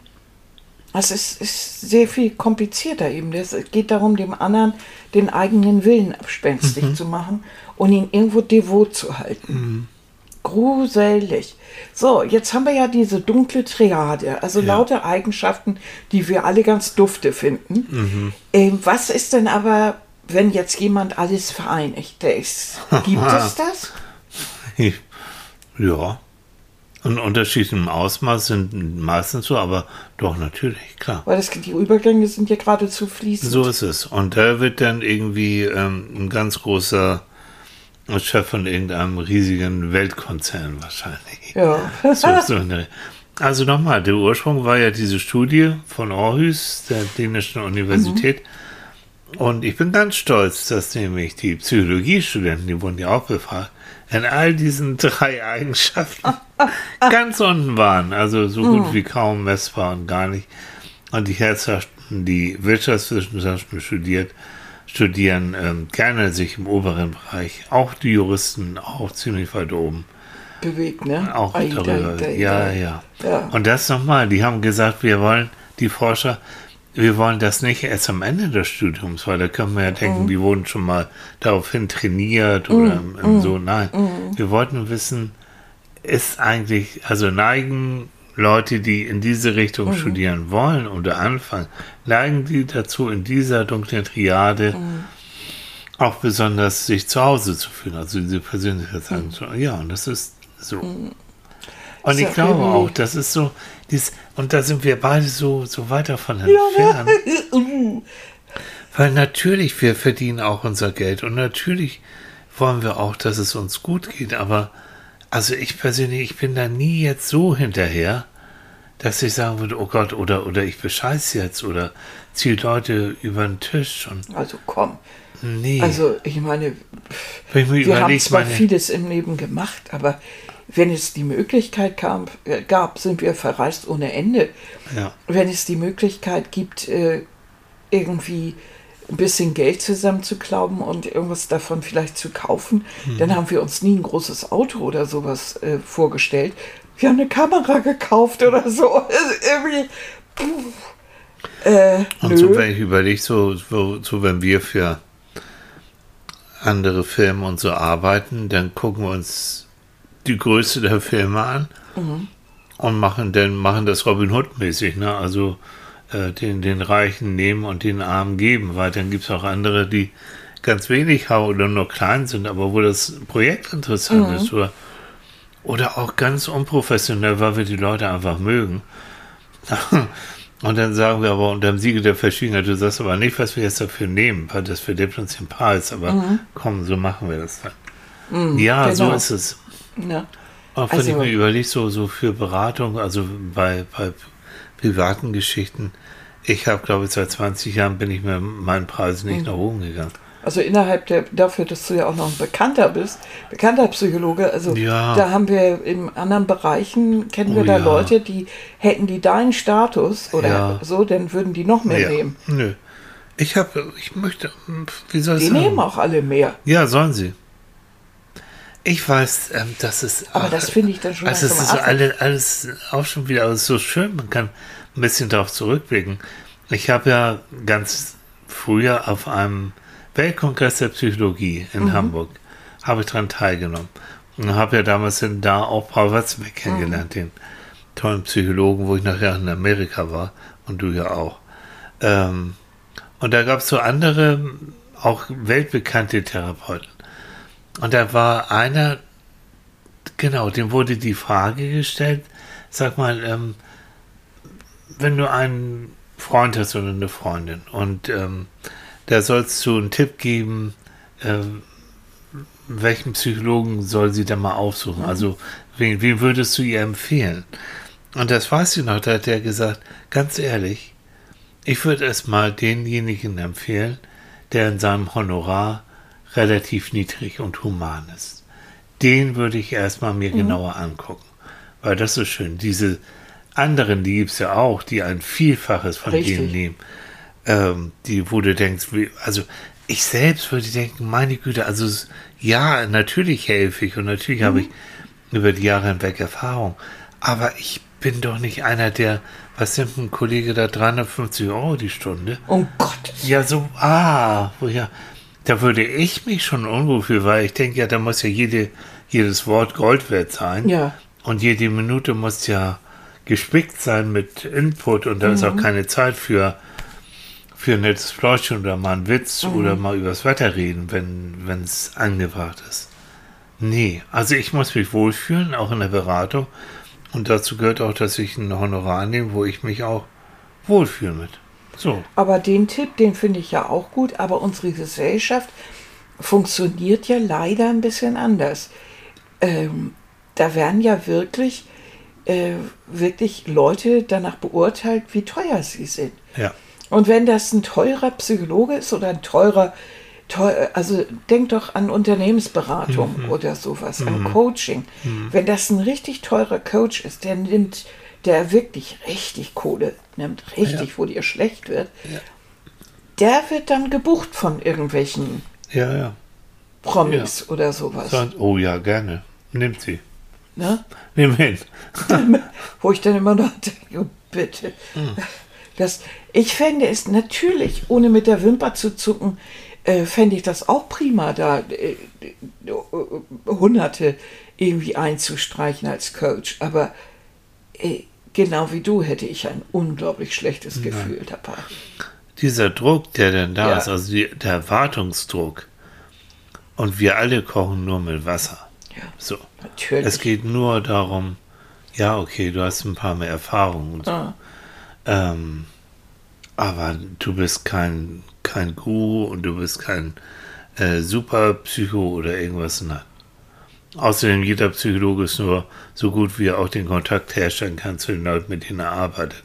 Speaker 2: es ist sehr viel komplizierter eben. Es geht darum, dem anderen den eigenen Willen abspenstig zu machen und ihn irgendwo devot zu halten. Gruselig. So, jetzt haben wir ja diese dunkle Triade, also
Speaker 1: Ja.
Speaker 2: lauter Eigenschaften, die wir alle ganz dufte finden. Ähm, was ist denn aber, wenn jetzt jemand alles vereinigt ist? [LAUGHS] Gibt es das?
Speaker 1: Ja. Und Unterschiede im Ausmaß sind meistens so, aber doch natürlich, klar.
Speaker 2: Weil das, die Übergänge sind ja geradezu fließend.
Speaker 1: So ist es. Und da wird dann irgendwie ähm, ein ganz großer Chef von irgendeinem riesigen Weltkonzern wahrscheinlich.
Speaker 2: Ja. [LAUGHS]
Speaker 1: So, so eine, also nochmal, der Ursprung war ja diese Studie von Aarhus, der dänischen Universität. Und ich bin ganz stolz, dass nämlich die Psychologiestudenten, die wurden ja auch befragt, in all diesen drei Eigenschaften [LAUGHS] ganz unten waren. Also so gut wie kaum messbar und gar nicht. Und die Herzhaften, die Wirtschaftswissenschaften studiert, studieren, ähm, gerne sich im oberen Bereich. Auch die Juristen, auch ziemlich weit oben.
Speaker 2: bewegt, ne?
Speaker 1: Auch darüber. ja, ja,
Speaker 2: Ja.
Speaker 1: Und das nochmal, die haben gesagt, wir wollen, die Forscher, wir wollen das nicht erst am Ende des Studiums, weil da können wir ja denken,
Speaker 2: Mhm.
Speaker 1: die wurden schon mal daraufhin trainiert oder im, im so. Nein,
Speaker 2: Mhm.
Speaker 1: wir wollten wissen, ist eigentlich, also neigen Leute, die in diese Richtung
Speaker 2: Mhm.
Speaker 1: studieren wollen oder anfangen, neigen die dazu, in dieser dunklen Triade
Speaker 2: Mhm.
Speaker 1: auch besonders sich zu Hause zu fühlen, also diese
Speaker 2: Mhm.
Speaker 1: Persönlichkeitseigenschaften. Ja, und das ist so. Und ich glaube auch, das ist so, dies, und da sind wir beide so, so weit davon
Speaker 2: Ja,
Speaker 1: entfernt.
Speaker 2: ne? [LAUGHS]
Speaker 1: Weil natürlich, wir verdienen auch unser Geld und natürlich wollen wir auch, dass es uns gut geht. Aber also ich persönlich, ich bin da nie jetzt so hinterher, dass ich sagen würde, oh Gott, oder, oder ich bescheiß jetzt oder ziehe Leute über den Tisch und
Speaker 2: Also komm.
Speaker 1: nee.
Speaker 2: Also ich meine,
Speaker 1: ich
Speaker 2: wir haben zwar
Speaker 1: meine,
Speaker 2: vieles im Leben gemacht, aber wenn es die Möglichkeit kam, äh, gab, sind wir verreist ohne Ende.
Speaker 1: ja,
Speaker 2: Wenn es die Möglichkeit gibt, äh, irgendwie ein bisschen Geld zusammenzuklauben und irgendwas davon vielleicht zu kaufen,
Speaker 1: Mhm.
Speaker 2: dann haben wir uns nie ein großes Auto oder sowas äh, vorgestellt. Wir haben eine Kamera gekauft oder so. Also [LAUGHS] irgendwie, puh. Äh,
Speaker 1: Und
Speaker 2: nö.
Speaker 1: so, wenn ich überlege, so, so, wenn wir für andere Filme und so arbeiten, dann gucken wir uns die Größe der Filme an
Speaker 2: Mhm.
Speaker 1: und machen dann machen das Robin Hood mäßig, ne? Also äh, den, den Reichen nehmen und den Armen geben, weil dann gibt es auch andere, die ganz wenig haben oder nur klein sind, aber wo das Projekt interessant
Speaker 2: Mhm.
Speaker 1: ist oder, oder auch ganz unprofessionell, weil wir die Leute einfach mögen. [LAUGHS] Und dann sagen wir aber unter dem Siege der Verschwiegenheit, du sagst aber nicht, was wir jetzt dafür nehmen, weil das verdippt uns den Preis, aber komm, so machen wir das dann. ja, so
Speaker 2: genau.
Speaker 1: ist es.
Speaker 2: Ja.
Speaker 1: Auch wenn
Speaker 2: Also-
Speaker 1: ich mir überlege, so, so für Beratung, also bei, bei privaten Geschichten, ich habe, glaube ich, seit 20 Jahren bin ich mit meinen Preisen nicht nach oben gegangen.
Speaker 2: Also innerhalb der, dafür, dass du ja auch noch ein Bekannter bist, bekannter Psychologe, also
Speaker 1: Ja.
Speaker 2: da haben wir in anderen Bereichen, kennen wir
Speaker 1: Oh
Speaker 2: da
Speaker 1: ja.
Speaker 2: Leute, die hätten die deinen Status oder
Speaker 1: Ja.
Speaker 2: so, dann würden die noch mehr nehmen.
Speaker 1: nö. Ich habe, ich möchte, wie soll ich
Speaker 2: Die
Speaker 1: sagen?
Speaker 2: nehmen auch alle mehr.
Speaker 1: Ja, sollen sie. Ich weiß, ähm, das ist.
Speaker 2: Aber das finde ich dann schon
Speaker 1: Also es ist so alle, alles auch schon wieder alles so schön. Man kann ein bisschen darauf zurückblicken. Ich habe ja ganz früher auf einem Weltkongress der Psychologie in Hamburg habe ich daran teilgenommen und habe ja damals dann da auch Paul Watzbeck kennengelernt, den tollen Psychologen, wo ich nachher in Amerika war und du ja auch. Ähm, und da gab es so andere, auch weltbekannte Therapeuten. Und da war einer, genau, dem wurde die Frage gestellt, sag mal, ähm, wenn du einen Freund hast oder eine Freundin und ähm, da sollst du einen Tipp geben, ähm, welchen Psychologen soll sie denn mal aufsuchen? Also, wen, wen würdest du ihr empfehlen? Und das weiß ich noch, da hat er gesagt, ganz ehrlich, ich würde erstmal denjenigen empfehlen, der in seinem Honorar relativ niedrig und human ist. Den würde ich erstmal mir genauer angucken. Weil das ist schön. Diese anderen, die gibt es ja auch, die ein Vielfaches von
Speaker 2: Richtig.
Speaker 1: denen nehmen. Ähm, die, wo du denkst, wie, also ich selbst würde denken, meine Güte, also ja, natürlich helfe ich und natürlich habe ich über die Jahre hinweg Erfahrung. Aber ich bin doch nicht einer, der, was nimmt ein Kollege da 350 Euro die Stunde?
Speaker 2: Um Gottes
Speaker 1: Ja, so, ah, wo ja, da würde ich mich schon unwohl fühlen, weil ich denke, ja, da muss ja jede, jedes Wort Gold wert sein.
Speaker 2: Ja.
Speaker 1: Und jede Minute muss ja gespickt sein mit Input und da ist auch keine Zeit für, für ein nettes Pläuschen oder mal einen Witz oder mal übers Wetter reden, wenn es angebracht ist. Nee, also ich muss mich wohlfühlen, auch in der Beratung. Und dazu gehört auch, dass ich ein Honorar nehme, wo ich mich auch wohlfühle mit. So.
Speaker 2: Aber den Tipp, den finde ich ja auch gut, aber unsere Gesellschaft funktioniert ja leider ein bisschen anders. Ähm, da werden ja wirklich, äh, wirklich Leute danach beurteilt, wie teuer sie sind.
Speaker 1: Ja.
Speaker 2: Und wenn das ein teurer Psychologe ist oder ein teurer, teuer, also denk doch an Unternehmensberatung oder sowas, an Coaching. Wenn das ein richtig teurer Coach ist, der nimmt, der wirklich richtig Kohle nimmt, richtig, wo dir schlecht wird, der wird dann gebucht von irgendwelchen
Speaker 1: Ja, ja.
Speaker 2: Promis oder sowas.
Speaker 1: Oh ja, gerne. Nimmt sie.
Speaker 2: Ne?
Speaker 1: Nimm hin. [LAUGHS]
Speaker 2: Wo ich dann immer noch denke, bitte. Das, ich fände es natürlich, ohne mit der Wimper zu zucken, äh, fände ich das auch prima, da äh, äh, Hunderte irgendwie einzustreichen als Coach. Aber äh, genau wie du hätte ich ein unglaublich schlechtes Gefühl dabei.
Speaker 1: Dieser Druck, der dann da
Speaker 2: Ja.
Speaker 1: ist, also die, der Erwartungsdruck. Und wir alle kochen nur mit Wasser.
Speaker 2: Ja,
Speaker 1: So.
Speaker 2: natürlich.
Speaker 1: Es geht nur darum, ja, okay, du hast ein paar mehr Erfahrungen und so.
Speaker 2: Ah.
Speaker 1: Ähm, aber du bist kein, kein Guru und du bist kein äh, Superpsycho oder irgendwas. Nein. Außerdem, jeder Psychologe ist nur so gut, wie er auch den Kontakt herstellen kann zu den Leuten, mit denen er arbeitet.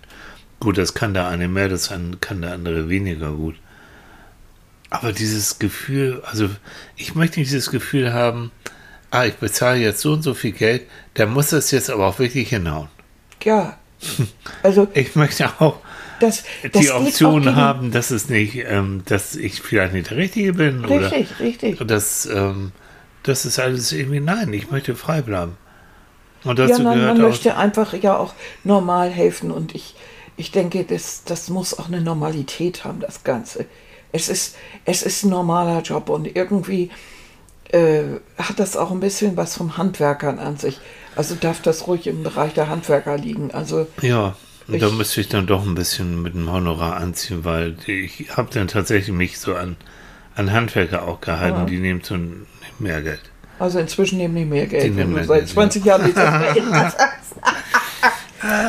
Speaker 1: Gut, das kann der eine mehr, das kann der andere weniger gut. Aber dieses Gefühl, also ich möchte nicht dieses Gefühl haben, ah, ich bezahle jetzt so und so viel Geld, da muss das jetzt aber auch wirklich hinhauen.
Speaker 2: Ja. Also [LAUGHS]
Speaker 1: Ich möchte auch
Speaker 2: das, das
Speaker 1: die Option
Speaker 2: gegen-
Speaker 1: haben, dass es nicht, ähm, dass ich vielleicht nicht der Richtige bin oder
Speaker 2: Richtig, richtig.
Speaker 1: dass ähm, das ist alles irgendwie nein, ich möchte frei bleiben. Und dazu
Speaker 2: Ja, man,
Speaker 1: gehört
Speaker 2: man
Speaker 1: auch,
Speaker 2: möchte einfach ja auch normal helfen und ich, ich denke, das, das muss auch eine Normalität haben, das Ganze. Es ist, es ist ein normaler Job und irgendwie äh, hat das auch ein bisschen was vom Handwerkern an sich. Also darf das ruhig im Bereich der Handwerker liegen. Also
Speaker 1: ja, und da müsste ich dann doch ein bisschen mit dem Honorar anziehen, weil ich habe dann tatsächlich mich so an, an Handwerker auch gehalten,
Speaker 2: Ja.
Speaker 1: die nehmen so ein- mehr Geld.
Speaker 2: Also inzwischen nehmen die mehr
Speaker 1: Die
Speaker 2: Geld, wenn
Speaker 1: nehmen
Speaker 2: du seit
Speaker 1: Geld,
Speaker 2: 20 Jahren nicht das [LAUGHS] hast.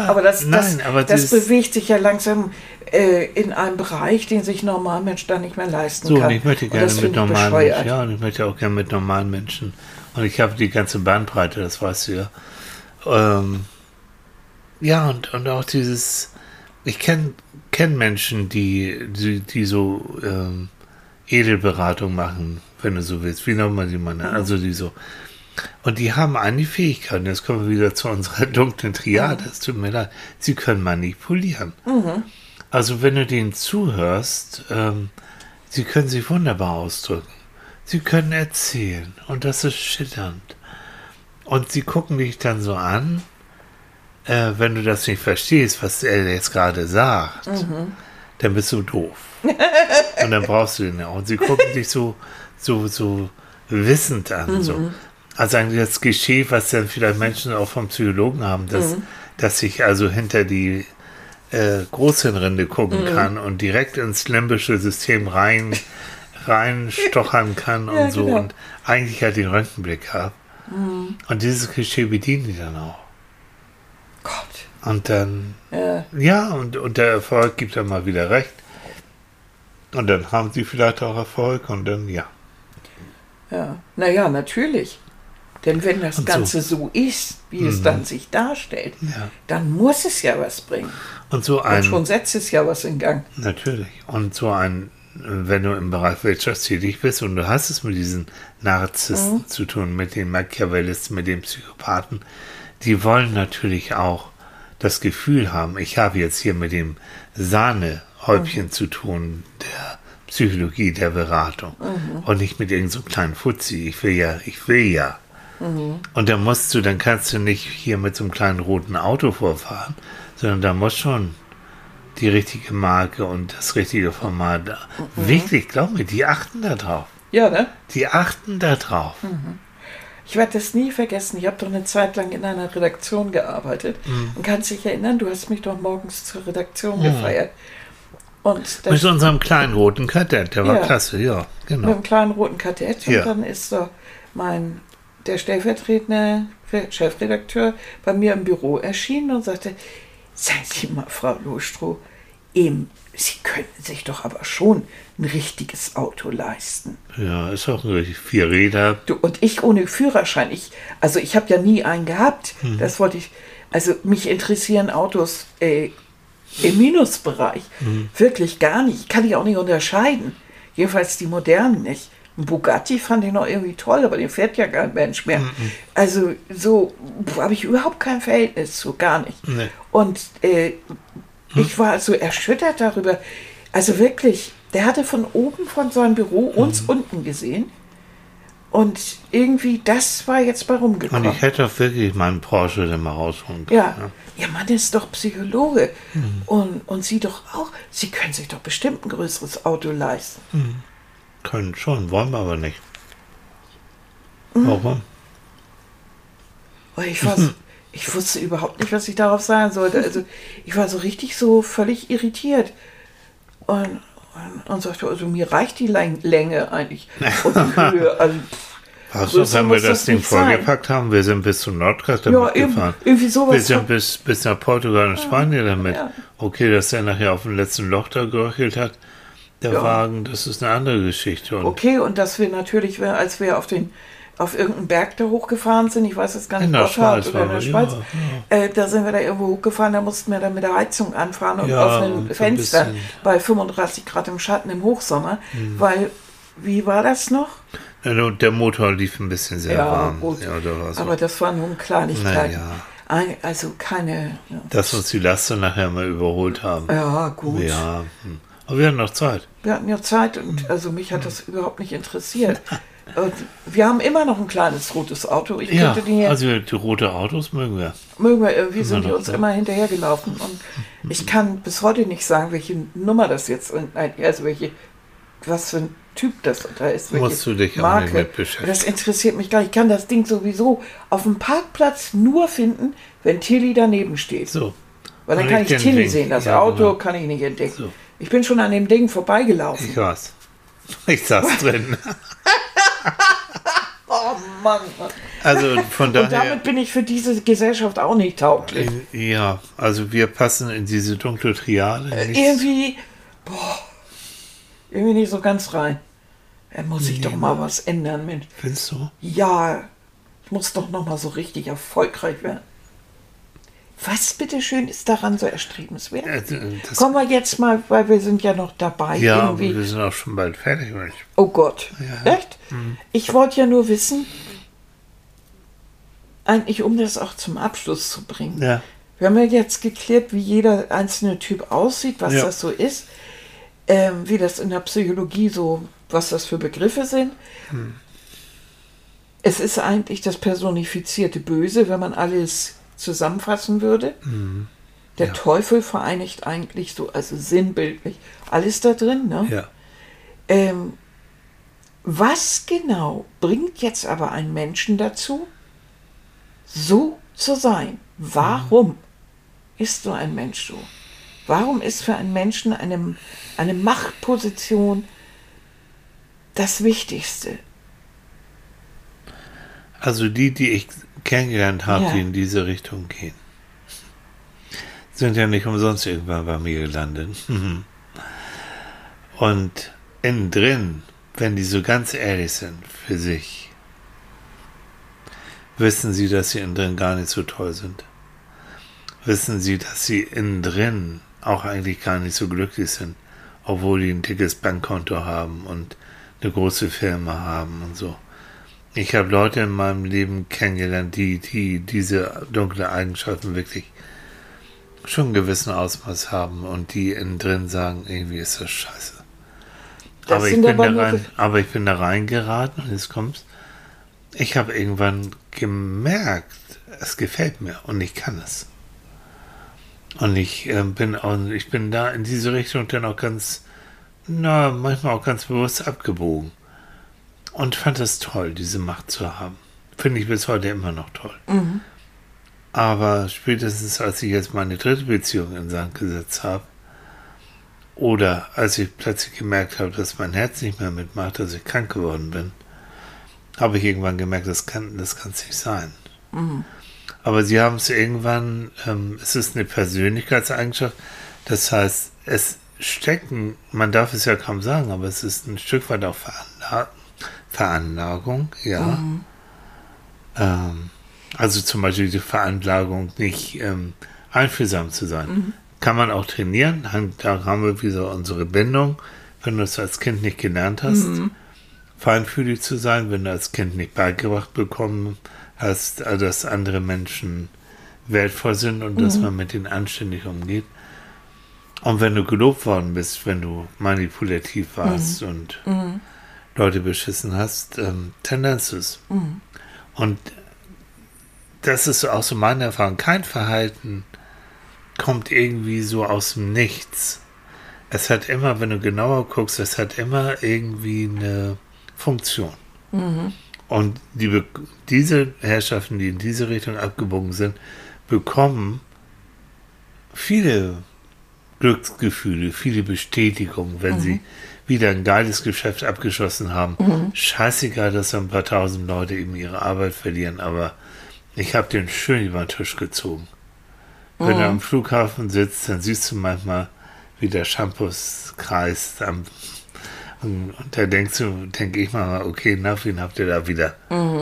Speaker 2: aber das, das,
Speaker 1: Nein, aber
Speaker 2: das bewegt sich ja langsam äh, in einem Bereich, den sich Normalmensch da nicht mehr leisten
Speaker 1: So,
Speaker 2: kann.
Speaker 1: und ich möchte gerne mit normalen. Menschen, ja, und ich möchte auch gerne mit normalen Menschen. Und ich habe die ganze Bandbreite, das weißt du ja. Ähm, ja, und, und auch dieses, ich kenne kenn Menschen, die, die, die so ähm, Edelberatung machen, wenn du so willst, wie nochmal die man, also die so. Und die haben eigentlich Fähigkeiten, jetzt kommen wir wieder zu unserer [LAUGHS] dunklen Triade, es tut mir leid, sie können manipulieren. Also wenn du denen zuhörst, ähm, sie können sich wunderbar ausdrücken. Sie können erzählen. Und das ist schillernd. Und sie gucken dich dann so an, äh, wenn du das nicht verstehst, was er jetzt gerade sagt, dann bist du doof. [LAUGHS] und dann brauchst du den ja auch. Und sie gucken dich so, so, so wissend an. So. Also eigentlich das Klischee, was dann vielleicht Menschen auch vom Psychologen haben, dass, dass ich also hinter die äh, Großhirnrinde gucken kann und direkt ins limbische System rein reinstochern kann [LAUGHS] und
Speaker 2: Ja,
Speaker 1: so
Speaker 2: genau.
Speaker 1: und eigentlich halt den Röntgenblick habe. Und dieses Klischee bedienen die dann auch. Und dann,
Speaker 2: Ja.
Speaker 1: ja, und, und der Erfolg gibt dann mal wieder recht. Und dann haben sie vielleicht auch Erfolg und dann, ja.
Speaker 2: Ja, naja, natürlich. Denn wenn das
Speaker 1: Und so.
Speaker 2: Ganze so, ist, wie es dann sich darstellt,
Speaker 1: Ja.
Speaker 2: dann muss es ja was bringen.
Speaker 1: Und so
Speaker 2: Und
Speaker 1: ein,
Speaker 2: schon setzt es ja was in Gang.
Speaker 1: Natürlich. Und so ein, wenn du im Bereich Wirtschaft tätig bist und du hast es mit diesen Narzissten zu tun, mit den Machiavellisten, mit den Psychopathen, die wollen natürlich auch das Gefühl haben, ich habe jetzt hier mit dem Sahnehäubchen zu tun, der Psychologie der Beratung und nicht mit irgendeinem so kleinen Fuzzi. Ich will ja, ich will ja. Und dann musst du, dann kannst du nicht hier mit so einem kleinen roten Auto vorfahren, sondern da muss schon die richtige Marke und das richtige Format da. Wirklich, glaub mir, die achten da drauf.
Speaker 2: Ja, ne?
Speaker 1: Die achten da drauf.
Speaker 2: Ich werde das nie vergessen. Ich habe doch eine Zeit lang in einer Redaktion gearbeitet. Und kannst dich erinnern, du hast mich doch morgens zur Redaktion gefeiert. Und
Speaker 1: Mit unserem kleinen roten Kadett, der war
Speaker 2: Ja.
Speaker 1: klasse, ja,
Speaker 2: mit
Speaker 1: genau.
Speaker 2: einem kleinen roten Kadett. Und
Speaker 1: Ja.
Speaker 2: dann ist so mein, der stellvertretende Re- Chefredakteur bei mir im Büro erschienen und sagte, seien Sie mal, Frau Lohstroh, eben, Sie könnten sich doch aber schon ein richtiges Auto leisten.
Speaker 1: Ja, ist auch richtig vier Räder.
Speaker 2: Du, und ich ohne Führerschein, ich, also ich habe ja nie einen gehabt.
Speaker 1: Mhm.
Speaker 2: Das wollte ich, also mich interessieren Autos äh, im Minusbereich.
Speaker 1: Mhm.
Speaker 2: Wirklich gar nicht. Kann ich auch nicht unterscheiden. Jedenfalls die modernen nicht. Ein Bugatti fand ich noch irgendwie toll, aber den fährt ja kein Mensch mehr.
Speaker 1: Mhm.
Speaker 2: Also so habe ich überhaupt kein Verhältnis zu, gar nicht.
Speaker 1: Nee.
Speaker 2: Und äh, ich war so erschüttert darüber. Also wirklich, der hatte von oben von seinem Büro uns unten gesehen. Und irgendwie, das war jetzt bei
Speaker 1: Und
Speaker 2: rumgekommen.
Speaker 1: ich hätte auch wirklich meinen Porsche dann mal rausholen können.
Speaker 2: Ja, ihr Mann ist doch Psychologe.
Speaker 1: Mhm.
Speaker 2: Und, und Sie doch auch. Sie können sich doch bestimmt ein größeres Auto leisten.
Speaker 1: Können schon, wollen wir aber nicht.
Speaker 2: Mhm.
Speaker 1: Warum?
Speaker 2: Und ich, war [LAUGHS] ich wusste überhaupt nicht, was ich darauf sagen sollte. Also ich war so richtig so völlig irritiert. Und, und, und sagte, also mir reicht die Läng- Länge eigentlich. Und die [LAUGHS] Höhe. Also,
Speaker 1: Was
Speaker 2: Größer
Speaker 1: wenn wir das Ding
Speaker 2: nicht sein.
Speaker 1: vollgepackt haben? Wir sind bis zum Nordkast
Speaker 2: Ja,
Speaker 1: damit
Speaker 2: eben,
Speaker 1: gefahren.
Speaker 2: irgendwie sowas
Speaker 1: Wir sind bis, bis nach Portugal und Spanien damit.
Speaker 2: ja.
Speaker 1: Okay, dass der nachher auf dem letzten Loch da geröchelt hat, der
Speaker 2: Ja.
Speaker 1: Wagen, das ist eine andere Geschichte. Und
Speaker 2: okay, und dass wir natürlich, als wir auf den auf irgendeinen Berg da hochgefahren sind, ich weiß jetzt gar nicht,
Speaker 1: In der Schweiz
Speaker 2: oder in der
Speaker 1: waren
Speaker 2: Schweiz,
Speaker 1: ja,
Speaker 2: Äh, da sind wir da irgendwo hochgefahren, da mussten wir dann mit der Heizung anfahren und
Speaker 1: Ja,
Speaker 2: offenen
Speaker 1: und so ein
Speaker 2: Fenster
Speaker 1: bisschen-
Speaker 2: bei 35 Grad im Schatten im Hochsommer,
Speaker 1: Mhm.
Speaker 2: weil, wie war das noch?
Speaker 1: Ja, nur der Motor lief ein bisschen sehr
Speaker 2: Ja,
Speaker 1: warm.
Speaker 2: gut.
Speaker 1: Ja, da so.
Speaker 2: Aber das war nun Kleinigkeiten.
Speaker 1: Naja.
Speaker 2: Also keine, ja,
Speaker 1: Dass uns die Laster nachher mal überholt haben.
Speaker 2: ja gut.
Speaker 1: Ja. hm. Aber wir hatten noch Zeit.
Speaker 2: Wir hatten ja Zeit und also mich hat das überhaupt nicht interessiert. [LAUGHS] Und wir haben immer noch ein kleines rotes Auto. Ich
Speaker 1: Ja,
Speaker 2: die
Speaker 1: also die rote Autos mögen wir.
Speaker 2: mögen wir irgendwie sind die uns
Speaker 1: ja.
Speaker 2: immer hinterhergelaufen und [LAUGHS] ich kann bis heute nicht sagen, welche Nummer das jetzt nein, also welche was für ein Typ das da ist,
Speaker 1: Musst du dich auch nicht mit beschäftigen.
Speaker 2: Das interessiert mich gar nicht. Ich kann das Ding sowieso auf dem Parkplatz nur finden, wenn Tilly daneben steht.
Speaker 1: So.
Speaker 2: Weil dann kann
Speaker 1: ich
Speaker 2: ich Tilly sehen. Das
Speaker 1: ja,
Speaker 2: Auto
Speaker 1: genau.
Speaker 2: kann ich nicht entdecken.
Speaker 1: So.
Speaker 2: Ich bin schon an dem Ding vorbeigelaufen.
Speaker 1: Ich weiß. Ich saß [LAUGHS] drin. [LAUGHS] [LAUGHS]
Speaker 2: Oh Mann.
Speaker 1: Also von
Speaker 2: Und
Speaker 1: daher.
Speaker 2: damit bin ich für diese Gesellschaft auch nicht tauglich.
Speaker 1: Ja, also wir passen in diese dunkle Triade. nicht.
Speaker 2: irgendwie, boah, irgendwie nicht so ganz rein. Da muss ich doch mal was ändern, Mensch.
Speaker 1: Findest du?
Speaker 2: Ja, ich muss doch noch mal so richtig erfolgreich werden. Was bitteschön ist daran so erstrebenswert?
Speaker 1: Das,
Speaker 2: Kommen wir jetzt mal, weil wir sind ja noch dabei.
Speaker 1: ja,
Speaker 2: irgendwie.
Speaker 1: wir sind auch schon bald fertig.
Speaker 2: Oh Gott,
Speaker 1: Ja.
Speaker 2: echt? Ich wollte ja nur wissen, eigentlich um das auch zum Abschluss zu bringen.
Speaker 1: Ja.
Speaker 2: Wir haben ja jetzt geklärt, wie jeder einzelne Typ aussieht, was
Speaker 1: Ja.
Speaker 2: das so ist, ähm, wie das in der Psychologie so, was das für Begriffe sind.
Speaker 1: Hm.
Speaker 2: Es ist eigentlich das personifizierte Böse, wenn man alles zusammenfassen würde. Der
Speaker 1: Ja.
Speaker 2: Teufel vereinigt eigentlich so, also sinnbildlich, alles da drin. Ne?
Speaker 1: Ja.
Speaker 2: Ähm, was genau bringt jetzt aber einen Menschen dazu, so zu sein? Warum ist so ein Mensch so? Warum ist für einen Menschen eine, eine Machtposition das Wichtigste?
Speaker 1: Also die, die ich kennengelernt habe,
Speaker 2: Ja.
Speaker 1: die in diese Richtung gehen, sind ja nicht umsonst irgendwann bei mir gelandet. [LAUGHS] Und innen drin, wenn die so ganz ehrlich sind für sich, wissen sie, dass sie innen drin gar nicht so toll sind. Wissen sie, dass sie innen drin auch eigentlich gar nicht so glücklich sind, obwohl die ein dickes Bankkonto haben und eine große Firma haben und so. Ich habe Leute in meinem Leben kennengelernt, die, die diese dunkle Eigenschaften wirklich schon einen gewissen Ausmaß haben und die innen drin sagen, irgendwie ist das scheiße.
Speaker 2: Das
Speaker 1: aber, ich bin da rein, aber ich bin da reingeraten und jetzt kommt's. Ich habe irgendwann gemerkt, es gefällt mir und ich kann es. Und ich äh, bin auch, ich bin da in diese Richtung dann auch ganz, na, manchmal auch ganz bewusst abgebogen. Und fand es toll, diese Macht zu haben. Finde ich bis heute immer noch toll. Aber spätestens als ich jetzt meine dritte Beziehung in Sand gesetzt habe, oder als ich plötzlich gemerkt habe, dass mein Herz nicht mehr mitmacht, dass ich krank geworden bin, habe ich irgendwann gemerkt, das kann das kann's nicht sein. Aber sie haben es irgendwann, ähm, es ist eine Persönlichkeitseigenschaft, das heißt, es stecken, man darf es ja kaum sagen, aber es ist ein Stück weit auch Veranla Veranlagung, ja. Ähm, also zum Beispiel die Veranlagung, nicht ähm, einfühlsam zu sein. Kann man auch trainieren, da haben wir wieder unsere Bindung, wenn du es als Kind nicht gelernt hast feinfühlig zu sein, wenn du als Kind nicht beigebracht bekommen hast, äh, dass andere Menschen wertvoll sind und dass man mit ihnen anständig umgeht. Und wenn du gelobt worden bist, wenn du manipulativ warst und Leute beschissen hast, ähm, dann lernst du es. Und das ist auch so meine Erfahrung. Kein Verhalten kommt irgendwie so aus dem Nichts. Es hat immer, wenn du genauer guckst, es hat immer irgendwie eine Funktion. Und die, diese Herrschaften, die in diese Richtung abgebogen sind, bekommen viele Glücksgefühle, viele Bestätigungen, wenn sie wieder ein geiles Geschäft abgeschlossen haben. Scheißegal, dass ein paar tausend Leute eben ihre Arbeit verlieren, aber ich habe den schön über den Tisch gezogen. Wenn er am Flughafen sitzt, dann siehst du manchmal, wie der Shampoos kreist. Am, und, da denkst du, denke ich mal, okay, na, wen habt ihr da wieder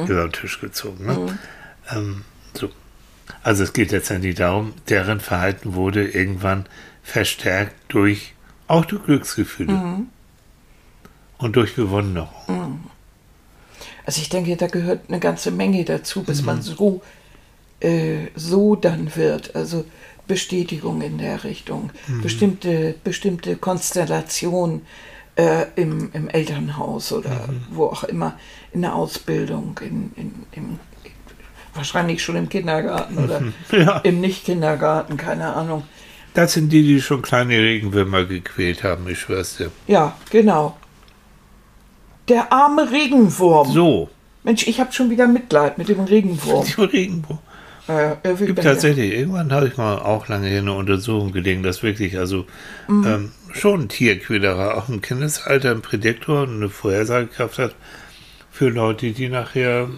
Speaker 1: über den Tisch gezogen? Ne? Ähm, so. Also es geht letztendlich darum, deren Verhalten wurde irgendwann verstärkt durch, auch durch Glücksgefühle. Und durch Bewunderung.
Speaker 2: Also ich denke, da gehört eine ganze Menge dazu, bis man so, äh, so dann wird. Also Bestätigung in der Richtung, bestimmte, bestimmte Konstellation äh, im, im Elternhaus oder wo auch immer, in der Ausbildung, in, in, im, wahrscheinlich schon im Kindergarten oder [LAUGHS]
Speaker 1: Ja.
Speaker 2: im Nicht-Kindergarten, keine Ahnung.
Speaker 1: Das sind die, die schon kleine Regenwürmer gequält haben, ich schwör's dir.
Speaker 2: Ja, genau. Der arme Regenwurm.
Speaker 1: So,
Speaker 2: Mensch, ich habe schon wieder Mitleid mit dem Regenwurm. [LAUGHS]
Speaker 1: die Regenwurm.
Speaker 2: Äh,
Speaker 1: Gibt tatsächlich, irgendwann habe ich mal auch lange hier eine Untersuchung gelegen, dass wirklich, also ähm, schon ein Tierquälerer auch im Kindesalter ein Prädiktor und eine Vorhersagekraft hat für Leute, die nachher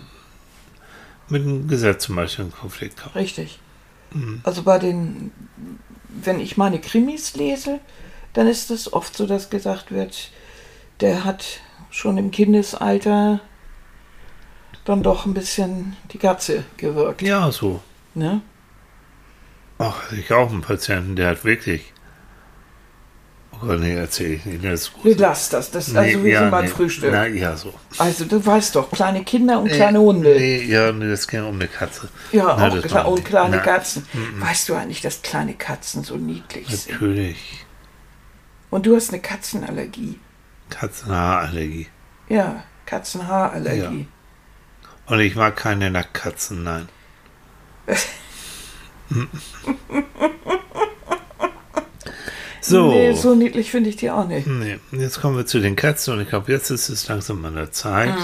Speaker 1: mit dem Gesetz zum Beispiel einen Konflikt haben.
Speaker 2: Richtig. Also bei den, wenn ich meine Krimis lese, dann ist es oft so, dass gesagt wird, der hat schon im Kindesalter dann doch ein bisschen die Katze gewirkt.
Speaker 1: Ja, so.
Speaker 2: Ne?
Speaker 1: Ach, ich auch einen Patienten, der hat wirklich. Oh Gott, nee, erzähle ich nicht. Das ist gut.
Speaker 2: Lassen das. das also wir
Speaker 1: ja,
Speaker 2: sind beim
Speaker 1: nee,
Speaker 2: Frühstück.
Speaker 1: Na, ja, so.
Speaker 2: Also du weißt doch, kleine Kinder und kleine Hunde.
Speaker 1: Nee, ja, nee, das ging um eine Katze.
Speaker 2: Ja,
Speaker 1: Na,
Speaker 2: auch
Speaker 1: war-
Speaker 2: und kleine
Speaker 1: na,
Speaker 2: Katzen. Weißt du eigentlich, dass kleine Katzen so niedlich sind?
Speaker 1: Natürlich.
Speaker 2: Und du hast eine Katzenallergie.
Speaker 1: Katzenhaarallergie.
Speaker 2: Ja, Katzenhaarallergie.
Speaker 1: Und ich mag keine Nacktkatzen, nein. [LAUGHS] so.
Speaker 2: Nee, so niedlich finde ich die auch nicht.
Speaker 1: Nee, jetzt kommen wir zu den Katzen und ich glaube, jetzt ist es langsam an der Zeit.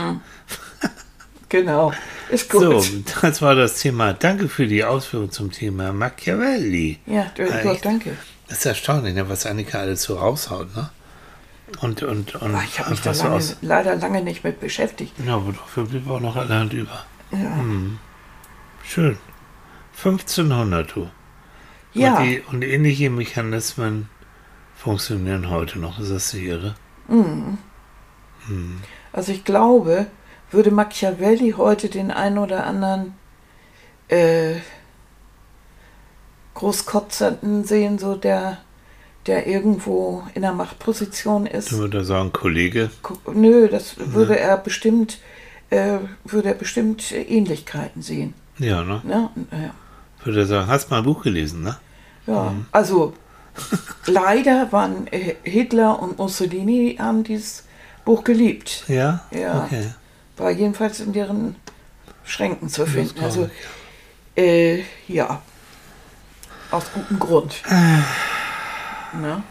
Speaker 2: Genau. Ist [LAUGHS] gut.
Speaker 1: So, das war das Thema. Danke für die Ausführung zum Thema Machiavelli.
Speaker 2: Ja, du? Gott, danke.
Speaker 1: Das ist erstaunlich, ne, was Annika alles so raushaut, ne? Und, und, und
Speaker 2: Aber ich habe mich da lange, leider lange nicht mit beschäftigt.
Speaker 1: Ja, aber dafür blieb auch noch allerhand über.
Speaker 2: Ja.
Speaker 1: Schön. 1500, du.
Speaker 2: Ja.
Speaker 1: Und, die, und ähnliche Mechanismen funktionieren heute noch. Ist das die irre?
Speaker 2: Also ich glaube, würde Machiavelli heute den einen oder anderen äh, Großkotzerten sehen, so der, der irgendwo in der Machtposition ist.
Speaker 1: Du würdest sagen, Kollege.
Speaker 2: Nö, das würde er bestimmt, äh, würde er bestimmt Ähnlichkeiten sehen.
Speaker 1: Ja, ne?
Speaker 2: Ne? Ja.
Speaker 1: Würde er sagen, hast mal ein Buch gelesen, ne?
Speaker 2: Ja, also [LAUGHS] leider waren äh, Hitler und Mussolini haben dies Buch geliebt.
Speaker 1: Ja?
Speaker 2: Ja.
Speaker 1: Okay.
Speaker 2: War jedenfalls in deren Schränken zu finden. Also, äh, ja. Aus gutem Grund. Na?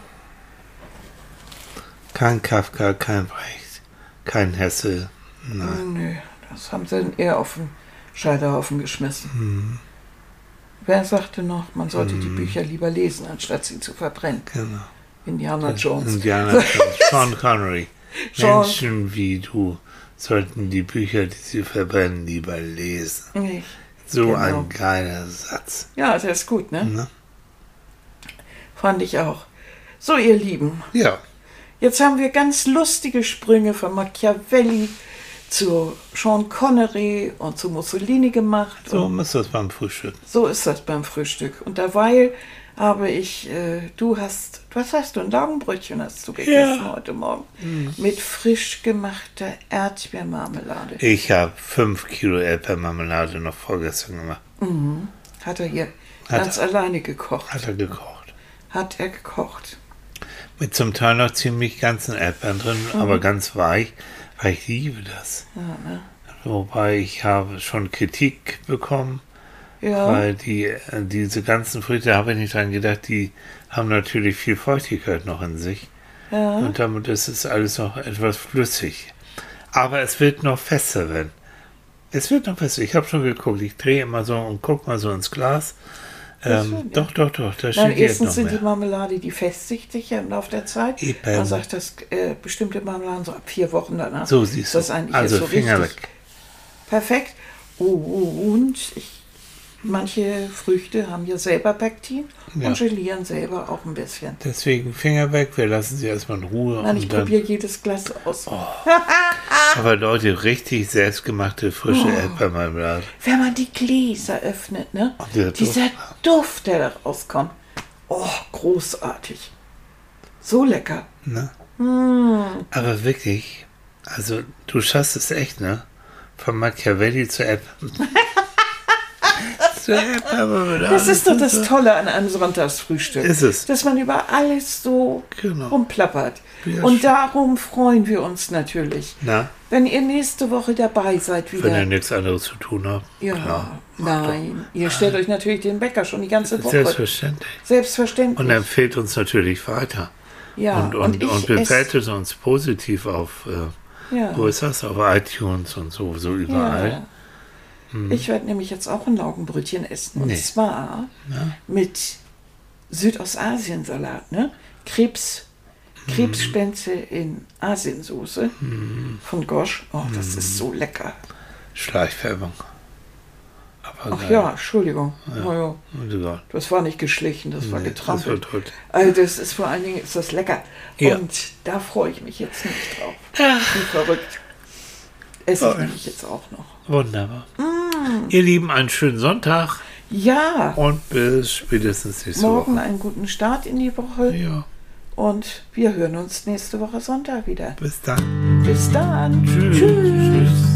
Speaker 1: Kein Kafka, kein Brecht, kein Hesse. Nein.
Speaker 2: Nö, das haben sie dann eher auf den Scheiterhaufen geschmissen.
Speaker 1: Hm.
Speaker 2: Wer sagte noch, man sollte die Bücher lieber lesen, anstatt sie zu verbrennen?
Speaker 1: Genau.
Speaker 2: Indiana Jones.
Speaker 1: Indiana Jones. Sean Connery. [LAUGHS]
Speaker 2: Sean-
Speaker 1: Menschen wie du sollten die Bücher, die sie verbrennen, lieber lesen.
Speaker 2: Nee.
Speaker 1: So
Speaker 2: Genau.
Speaker 1: ein geiler Satz.
Speaker 2: Ja, der ist gut, ne?
Speaker 1: Ne?
Speaker 2: Fand ich auch. So, ihr Lieben,
Speaker 1: Ja.
Speaker 2: jetzt haben wir ganz lustige Sprünge von Machiavelli zu Sean Connery und zu Mussolini gemacht.
Speaker 1: So muss das beim Frühstück.
Speaker 2: so ist das beim Frühstück. Und derweil habe ich, äh, du hast, was hast du, ein Laugenbrötchen hast du gegessen
Speaker 1: Ja.
Speaker 2: heute Morgen. Mit frisch gemachter Erdbeermarmelade.
Speaker 1: Ich habe fünf Kilo Erdbeermarmelade noch vorgestern gemacht.
Speaker 2: Hat er hier
Speaker 1: Hat
Speaker 2: ganz alleine gekocht.
Speaker 1: Hat er gekocht.
Speaker 2: Hat er gekocht.
Speaker 1: Mit zum Teil noch ziemlich ganzen Erdbeeren drin, aber ganz weich, weil ich liebe das.
Speaker 2: Ja, ne?
Speaker 1: Wobei ich habe schon Kritik bekommen,
Speaker 2: Ja,
Speaker 1: weil die, äh, diese ganzen Früchte, da habe ich nicht dran gedacht, die haben natürlich viel Feuchtigkeit noch in sich.
Speaker 2: ja.
Speaker 1: Und damit ist es alles noch etwas flüssig. Aber es wird noch fester werden. Es wird noch fester. Ich habe schon geguckt. Ich drehe immer so und gucke mal so ins Glas. Ähm, doch, doch, doch. Da
Speaker 2: Nein,
Speaker 1: steht jetzt
Speaker 2: erstens sind die
Speaker 1: mehr.
Speaker 2: Marmelade, die festigt sich ja im Laufe der Zeit.
Speaker 1: Eben.
Speaker 2: Man sagt, dass äh, bestimmte Marmeladen so ab vier Wochen danach.
Speaker 1: So siehst du.
Speaker 2: Das eigentlich
Speaker 1: also
Speaker 2: so
Speaker 1: Finger
Speaker 2: richtig
Speaker 1: weg.
Speaker 2: perfekt. Oh, und ich, manche Früchte haben ja selber Pektin
Speaker 1: Ja.
Speaker 2: und gelieren selber auch ein bisschen.
Speaker 1: Deswegen Finger weg. Wir lassen sie erstmal in Ruhe.
Speaker 2: Nein,
Speaker 1: und
Speaker 2: ich probiere jedes Glas aus. [LAUGHS]
Speaker 1: aber Leute, richtig selbstgemachte frische Erdbeermarmelade.
Speaker 2: Wenn man die Gläser öffnet, ne? Dieser Duft, der da rauskommt. Oh, großartig. So lecker.
Speaker 1: Ne?
Speaker 2: Mm.
Speaker 1: Aber wirklich, also du schaffst es echt, ne? Von Machiavelli zur Erdbeer. [LAUGHS]
Speaker 2: Das ist doch das Tolle an einem Sonntagsfrühstück.
Speaker 1: Ist es.
Speaker 2: Dass man über alles so
Speaker 1: Genau.
Speaker 2: rumplappert.
Speaker 1: Ja,
Speaker 2: Und darum freuen wir uns natürlich.
Speaker 1: Na,
Speaker 2: Wenn ihr nächste Woche dabei seid
Speaker 1: wenn
Speaker 2: wieder.
Speaker 1: ihr nichts anderes zu tun habt.
Speaker 2: ja,
Speaker 1: Klar.
Speaker 2: nein. Ihr stellt euch natürlich den Bäcker schon die ganze Woche.
Speaker 1: Selbstverständlich.
Speaker 2: Selbstverständlich.
Speaker 1: Und empfehlt uns natürlich weiter.
Speaker 2: ja,
Speaker 1: und, und, und
Speaker 2: ess-
Speaker 1: bewertet uns positiv auf, äh,
Speaker 2: ja.
Speaker 1: wo ist das? Auf iTunes und so, so überall.
Speaker 2: Ja. Ich werde nämlich jetzt auch ein Laugenbrötchen essen. Und
Speaker 1: Nee.
Speaker 2: zwar
Speaker 1: Ja.
Speaker 2: mit Südostasien-Salat, ne? Krebs, Krebsspätzle in Asiensoße von Gosch. Oh, das ist so lecker.
Speaker 1: Schleichwerbung. Aber
Speaker 2: Ach
Speaker 1: geil.
Speaker 2: ja, Entschuldigung. Ja. Ja,
Speaker 1: Und egal.
Speaker 2: das war nicht geschlichen, das war
Speaker 1: Nee, das
Speaker 2: getrampelt.
Speaker 1: war toll.
Speaker 2: Also das ist vor allen Dingen ist das lecker.
Speaker 1: Ja.
Speaker 2: Und da freue ich mich jetzt nicht drauf. Wie verrückt. Esse ich
Speaker 1: Oh.
Speaker 2: nämlich jetzt auch noch.
Speaker 1: Wunderbar.
Speaker 2: Mm.
Speaker 1: Ihr Lieben, einen schönen Sonntag
Speaker 2: Ja,
Speaker 1: und bis spätestens nächste
Speaker 2: morgen
Speaker 1: Woche.
Speaker 2: einen guten Start in die Woche.
Speaker 1: Ja,
Speaker 2: Und wir hören uns nächste Woche Sonntag wieder.
Speaker 1: bis dann.
Speaker 2: Bis dann.
Speaker 1: Tschüss.
Speaker 2: Tschüss.